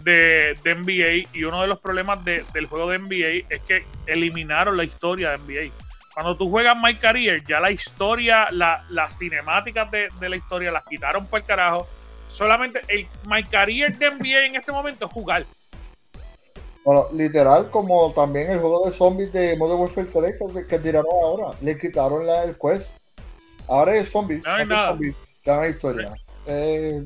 de, de NBA y uno de los problemas de- del juego de NBA es que eliminaron la historia de NBA. Cuando tú juegas My Career, ya la historia, la- las cinemáticas de, de la historia las quitaron por el carajo. Solamente el My Career de NBA en este momento es jugar. Bueno, literal, como también el juego de zombies de Modern Warfare 3 que, que tiraron ahora. Le quitaron la, el quest. Ahora es zombie. No hay nada. zombie, ya no hay historia. Eh,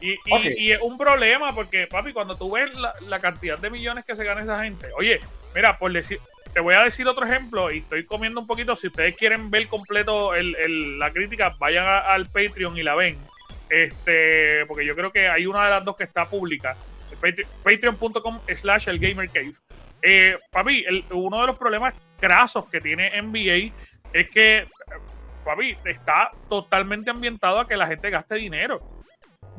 Y, y- y es un problema porque, papi, cuando tú ves la, la cantidad de millones que se gana esa gente, oye, mira, por decir, te voy a decir otro ejemplo y estoy comiendo un poquito. Si ustedes quieren ver completo el- el- la crítica, vayan a- al Patreon y la ven. Este, porque yo creo que hay una de las dos que está pública. Patre- Patreon.com slash el Gamer Cave. Eh, papi, uno de los problemas crasos que tiene NBA es que, papi, está totalmente ambientado a que la gente gaste dinero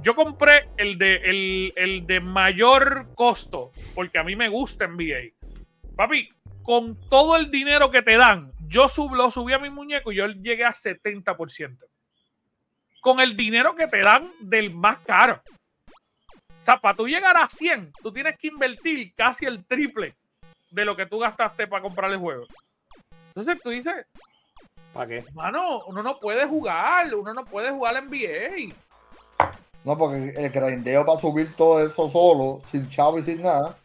yo compré el de, el, el de mayor costo, porque a mí me gusta NBA. Papi, con todo el dinero que te dan, yo sub, lo subí a mi muñeco y yo llegué a 70%. Con el dinero que te dan del más caro. O sea, para tú llegar a 100, tú tienes que invertir casi el triple de lo que tú gastaste para comprar el juego. Entonces tú dices, ¿Para qué? mano, uno no puede jugar, uno no puede jugar NBA. no, porque el grindeo para subir todo eso solo, sin chavo y sin nada,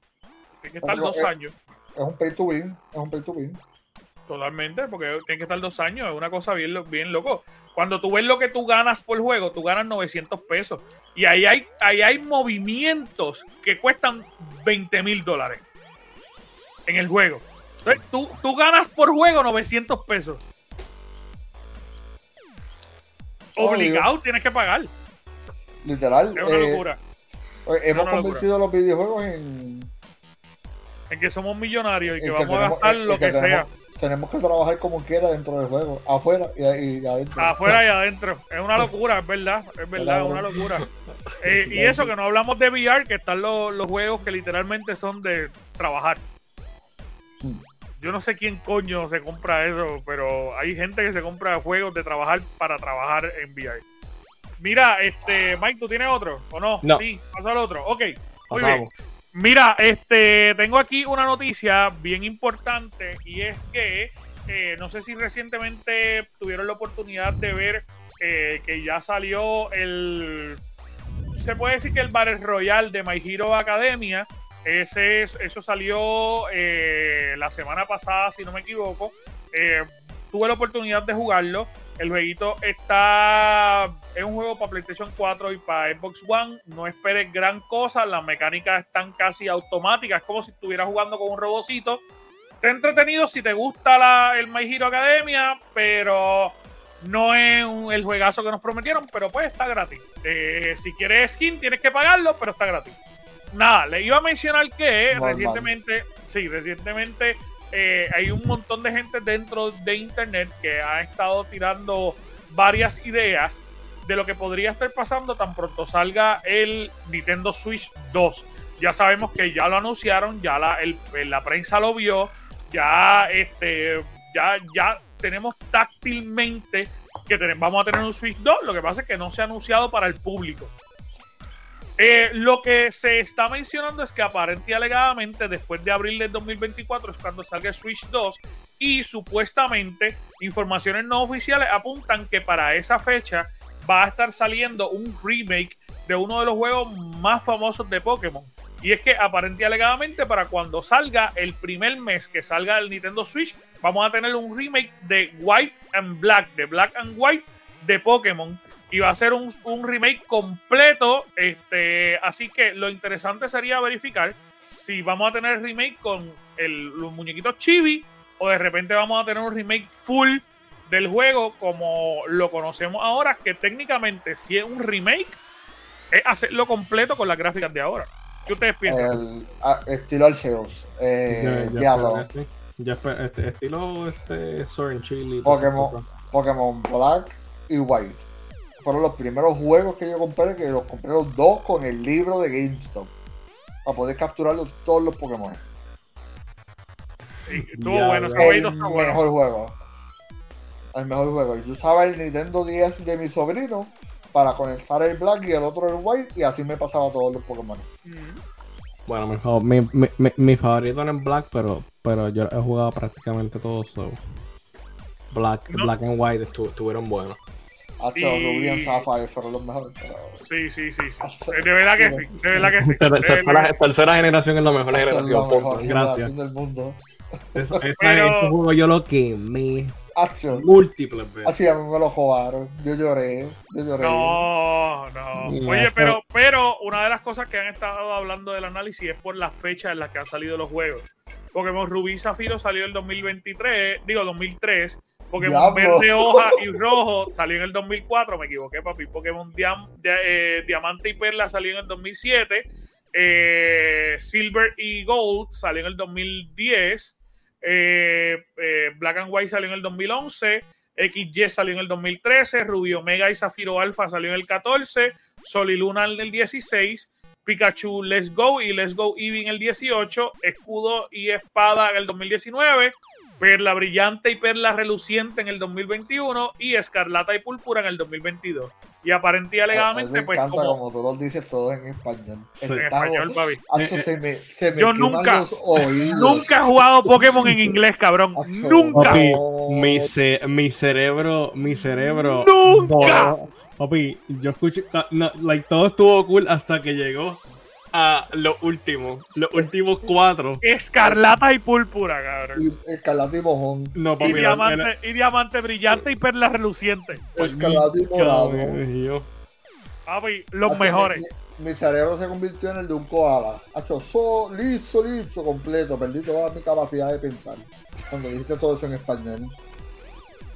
Tiene que estar dos años. es un pay to win. Es un pay to win. Totalmente, porque tiene que estar dos años, es una cosa bien, bien loco. Cuando tú ves lo que tú ganas por juego, tú ganas 900 pesos. Y ahí hay, ahí hay movimientos que cuestan 20 mil dólares en el juego. Entonces, tú, tú ganas por juego 900 pesos. Obligado tienes que pagar. Literal. Es una eh, locura. eh, hemos una locura. convertido los videojuegos en. En que somos millonarios y que vamos a gastar lo que, sea. tenemos, Tenemos que trabajar como quiera dentro del juego, afuera y, y adentro. Afuera y adentro. Es una locura, es verdad. Es verdad, es una locura. Eh, y eso que no hablamos de VR, que están los, los juegos que literalmente son de trabajar. Mm. Yo no sé quién coño se compra eso, pero hay gente que se compra juegos de trabajar para trabajar en VR. Mira, este, Mike, ¿tú tienes otro? ¿O no? No. Sí, pasa al otro. Ok, muy bien. Mira, este, tengo aquí una noticia bien importante y es que eh, no sé si recientemente tuvieron la oportunidad de ver eh, que ya salió el, se puede decir que el Battle Royale de My Hero Academia, ese es, eso salió eh, la semana pasada, si no me equivoco. Eh, tuve la oportunidad de jugarlo. El jueguito está. Es un juego para PlayStation 4 y para Xbox One. No esperes gran cosa. Las mecánicas están casi automáticas. Es como si estuvieras jugando con un robocito. Está entretenido si te gusta la, el My Hero Academia, pero no es un- el juegazo que nos prometieron. Pero pues está gratis. Eh, si quieres skin, tienes que pagarlo, pero está gratis. Nada, le iba a mencionar que Normal. recientemente, sí, recientemente eh, hay un montón de gente dentro de internet que ha estado tirando varias ideas de lo que podría estar pasando tan pronto salga el Nintendo Switch 2. Ya sabemos que ya lo anunciaron, ya la, la prensa lo vio, ya este, ya, ya tenemos táctilmente que tenemos, vamos a tener un Switch 2. Lo que pasa es que no se ha anunciado para el público. Eh, lo que se está mencionando es que aparente y alegadamente después de abril del 2024 es cuando salga Switch 2 y supuestamente informaciones no oficiales apuntan que para esa fecha va a estar saliendo un remake de uno de los juegos más famosos de Pokémon. Y es que aparente y alegadamente para cuando salga el primer mes que salga el Nintendo Switch, vamos a tener un remake de White and Black, de Black and White de Pokémon. Y va a ser un, un remake completo. Este, así que lo interesante sería verificar si vamos a tener remake con el- los muñequitos chibi o de repente vamos a tener un remake full del juego como lo conocemos ahora, que técnicamente si es un remake, es hacerlo completo con las gráficas de ahora. ¿Qué ustedes piensan? El, ah, estilo Arceus, eh, Ya- ya Diablo, este- ya este, estilo este Chili. Pokémon. Pokémon Black y White. Fueron los primeros juegos que yo compré, que los compré los dos con el libro de GameStop. para poder capturar los- todos los Pokémon. Sí, estuvo Ya, bueno, ya. El bueno. mejor juego. El mejor juego. Yo usaba el Nintendo 10 de mi sobrino para conectar el Black y el otro el White y así me pasaba todos los Pokémon. Mm. Bueno, mi, mi, mi, mi- mi favorito no es Black, pero, pero yo he jugado prácticamente todos. so. Black, No. Black and White. Estu- estuvieron buenos. Ruby y Sapphire fueron los mejores. pero- Sí, sí, sí, sí. De verdad que sí, de verdad que sí. Ter- De tercera, sí. tercera generación es la mejor la generación. mejor punto. gracias. del mundo. Esa- esa- Pero- juego yo lo quemé Action. múltiples veces. Así a mí me lo jugaron. Yo lloré. Yo lloré. No, no. Oye, pero, pero una de las cosas que han estado hablando del análisis es por las fechas en las que han salido los juegos. Pokémon Rubí y Zafiro salió en 2023, digo 2003. Pokémon. Verde, Hoja y Rojo salió en el 2004, me equivoqué, papi. Pokémon Diam- eh, Diamante y Perla salió en el 2007. Eh, Silver y Gold salió en el 2010. Eh, eh, Black and White salió en el 2011. XY salió en el 2013. Rubio Omega y Zafiro Alpha salió en el 14. Sol y Luna en el 16. Pikachu Let's Go y Let's Go Eevee en el 18. Escudo y Espada en el 2019. Perla Brillante y Perla Reluciente en el 2021. Y Escarlata y Púrpura en el 2022. Y aparente y alegadamente, me pues encanta como como tú lo dices todo en español. Sí. en español, papi. Hacho, se me, se me Yo nunca- los oídos. Nunca he jugado Pokémon en inglés, cabrón. Nunca. Papi, mi, ce- mi cerebro, mi cerebro. Nunca. voló. Papi, yo escuché. no, like, todo estuvo cool hasta que llegó a lo último. Los últimos cuatro. Escarlata y Púrpura, cabrón. Y Escarlata y mojón. No, Y papi, era- diamante, y diamante brillante y perla reluciente. Escarlata y morado. Papi, los mejores. Mi, mi cerebro se convirtió en el de un koala. Hacho, so, listo, listo, completo. Perdí toda mi capacidad de pensar. Cuando dijiste todo eso en español.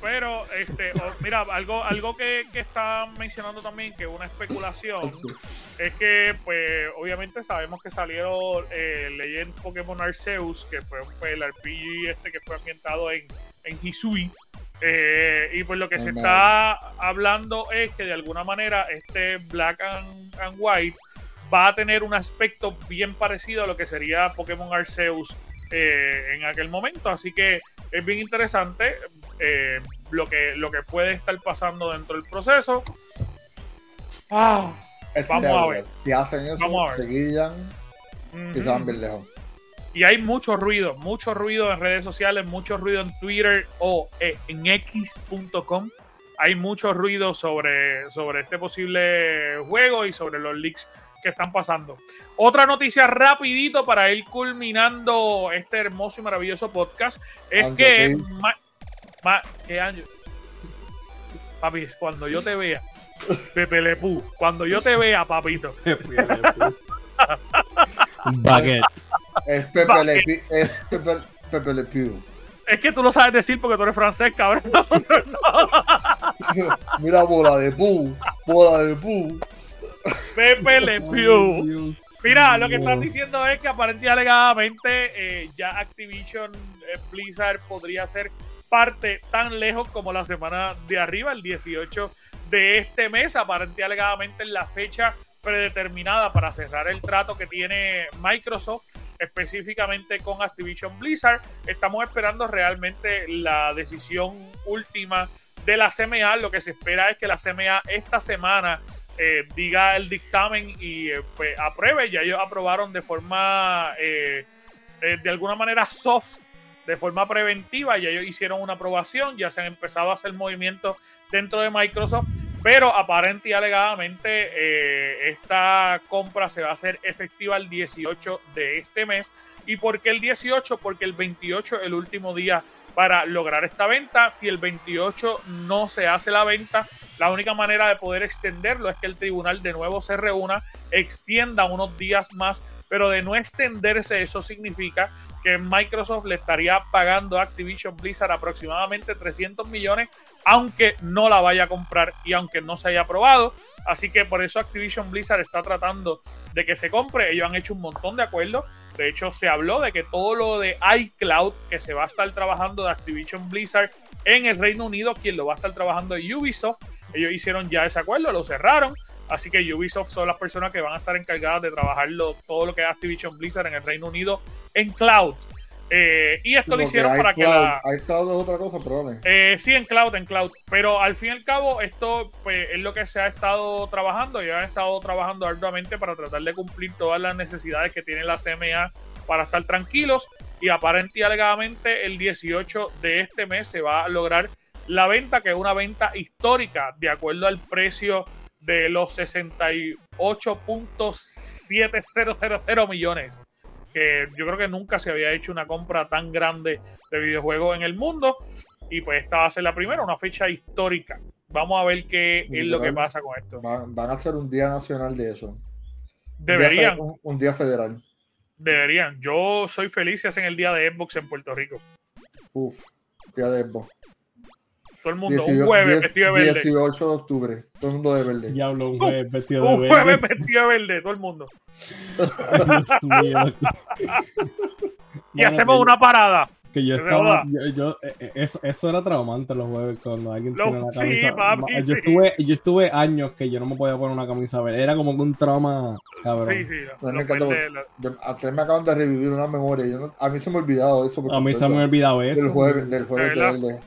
Pero, este, oh, mira, algo, algo que, que están mencionando también, que es una especulación, es que, pues, obviamente sabemos que salieron eh, Legend Pokémon Arceus, que fue pues, el RPG este que fue ambientado en, en Hisui. Eh, y pues lo que se está hablando es que de alguna manera este Black and, and White va a tener un aspecto bien parecido a lo que sería Pokémon Arceus eh, en aquel momento. Así que es bien interesante eh, lo, que, lo que puede estar pasando dentro del proceso. Ah, es Vamos a ver. Si hacen eso, Vamos a ver. se guillan y se van bien lejos. Y hay mucho ruido, mucho ruido en redes sociales, mucho ruido en Twitter o eh, en x.com. Hay mucho ruido sobre, sobre este posible juego y sobre los leaks que están pasando. Otra noticia rapidito para ir culminando este hermoso y maravilloso podcast es que... ¿qué? ma- ma- ¿qué año? Papi, cuando yo te vea, Pepe Le Pew, cuando yo te vea, papito, Baguette. Es Pepe Le Pew. Es Pepe, Pepe Le Pew. es que tú lo sabes decir porque tú eres francés, cabrón. Nosotros no. Mira, bola de pu. Bola de pu. Pepe Le Pew. Mira, lo que están diciendo es que aparentemente alegadamente eh, ya Activision eh, Blizzard podría ser parte tan lejos como la semana de arriba, el 18 de este mes. Aparentemente alegadamente en la fecha predeterminada para cerrar el trato que tiene Microsoft específicamente con Activision Blizzard. Estamos esperando realmente la decisión última de la CMA. Lo que se espera es que la CMA esta semana eh, diga el dictamen y eh, pues, apruebe. Ya ellos aprobaron de forma, eh, eh, de alguna manera soft, de forma preventiva. Ya ellos hicieron una aprobación, ya se han empezado a hacer movimientos dentro de Microsoft. Pero aparente y alegadamente eh, esta compra se va a hacer efectiva el 18 de este mes. ¿Y por qué el 18? Porque el 28 es el último día para lograr esta venta. Si el 28 no se hace la venta, la única manera de poder extenderlo es que el tribunal de nuevo se reúna, extienda unos días más, pero de no extenderse eso significa que Microsoft le estaría pagando a Activision Blizzard aproximadamente 300 millones, aunque no la vaya a comprar y aunque no se haya aprobado. Así que por eso Activision Blizzard está tratando de que se compre. Ellos han hecho un montón de acuerdos. De hecho, se habló de que todo lo de iCloud, que se va a estar trabajando de Activision Blizzard en el Reino Unido, quien lo va a estar trabajando es Ubisoft. Ellos hicieron ya ese acuerdo, lo cerraron. Así que Ubisoft son las personas que van a estar encargadas de trabajar lo- todo lo que es Activision Blizzard en el Reino Unido en cloud. Eh, y esto lo hicieron para que cloud, la, Hay cloud es otra cosa, perdón. eh, sí, en cloud, en cloud. Pero al fin y al cabo, esto pues, es lo que se ha estado trabajando y han estado trabajando arduamente para tratar de cumplir todas las necesidades que tiene la CMA para estar tranquilos. Y aparentemente y alegadamente, el 18 de este mes se va a lograr la venta, que es una venta histórica, de acuerdo al precio de los 68.7000 millones que yo creo que nunca se había hecho una compra tan grande de videojuegos en el mundo. Y pues esta va a ser la primera, una fecha histórica. Vamos a ver qué es lo que pasa con esto. Van, van a hacer un día nacional de eso. Un día Deberían, Un, un día federal. deberían. Yo soy feliz si hacen el día de Xbox en Puerto Rico. Uf, día de Xbox. Todo el mundo, 18 un jueves diez- vestido de verde. 18 de octubre. Todo el mundo de verde. Diablo, un jueves vestido de Un verde. jueves vestido de verde, todo el mundo. Y hacemos una parada. Que yo estaba. Yo, yo- eh, eh, eso, eso era traumante los jueves cuando alguien Lo- tiene una sí, camisa. papi, yo, sí. estuve, yo estuve años que yo no me podía poner una camisa verde. Era como que un trauma, cabrón. Sí, sí. No, Yo- a ustedes me acaban de revivir una memoria. Yo no- a mí se me ha olvidado eso. A mí se me ha olvidado eso. Del jueves, del jueves de verde.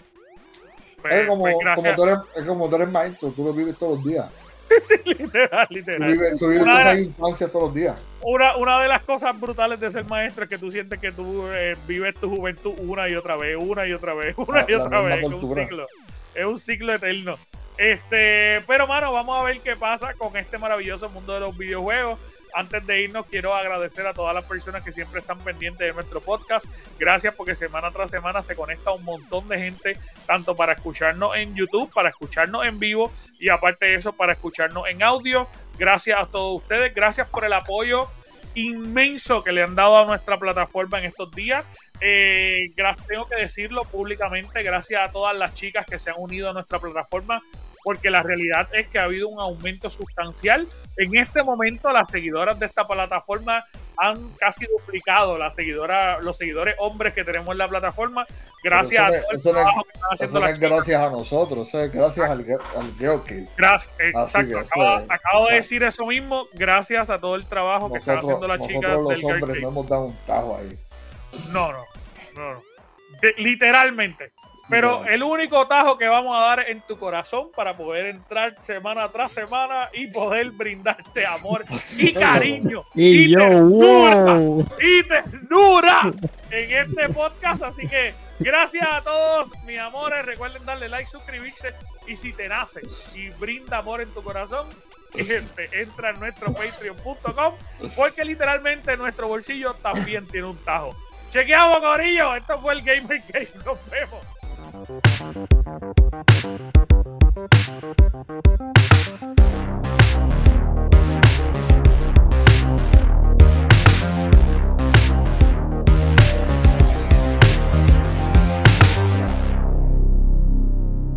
Pues, Es como, pues, como tú eres, es como tú eres maestro, tú lo vives todos los días. Sí, literal, Tú literal. vives, tú vives Una esa las- infancia todos los días. una, una de las cosas brutales de ser maestro es que tú sientes que tú eh, vives tu juventud una y otra vez, una y otra vez, una La- y otra vez. Es un ciclo. Es un ciclo eterno. Este, pero mano, vamos a ver qué pasa con este maravilloso mundo de los videojuegos. Antes de irnos, quiero agradecer a todas las personas que siempre están pendientes de nuestro podcast. Gracias porque semana tras semana se conecta un montón de gente, tanto para escucharnos en YouTube, para escucharnos en vivo y aparte de eso, para escucharnos en audio. Gracias a todos ustedes, gracias por el apoyo inmenso que le han dado a nuestra plataforma en estos días. Eh, tengo que decirlo públicamente, gracias a todas las chicas que se han unido a nuestra plataforma, porque la realidad es que ha habido un aumento sustancial. En este momento, las seguidoras de esta plataforma han casi duplicado las seguidoras, los seguidores hombres que tenemos en la plataforma, gracias a todo el es- trabajo que están haciendo las es chicas. gracias a nosotros, eso es gracias al, al. Gracias, exacto. acabo, acabo de decir eso mismo, gracias a todo el trabajo que están haciendo las chicas del hombres no hemos dado un tajo ahí. No, no, no, no. De- literalmente. Pero el único tajo que vamos a dar en tu corazón para poder entrar semana tras semana y poder brindarte amor y cariño Y yo, ternura, wow. y ternura en este podcast. Así que gracias a todos, mis amores. Recuerden darle like, suscribirse y si te nace y brinda amor en tu corazón, gente, entra en nuestro patreon.com porque literalmente nuestro bolsillo también tiene un tajo. Chequeamos, Corillo. Esto fue el Gamer Game. Nos vemos. Thank you.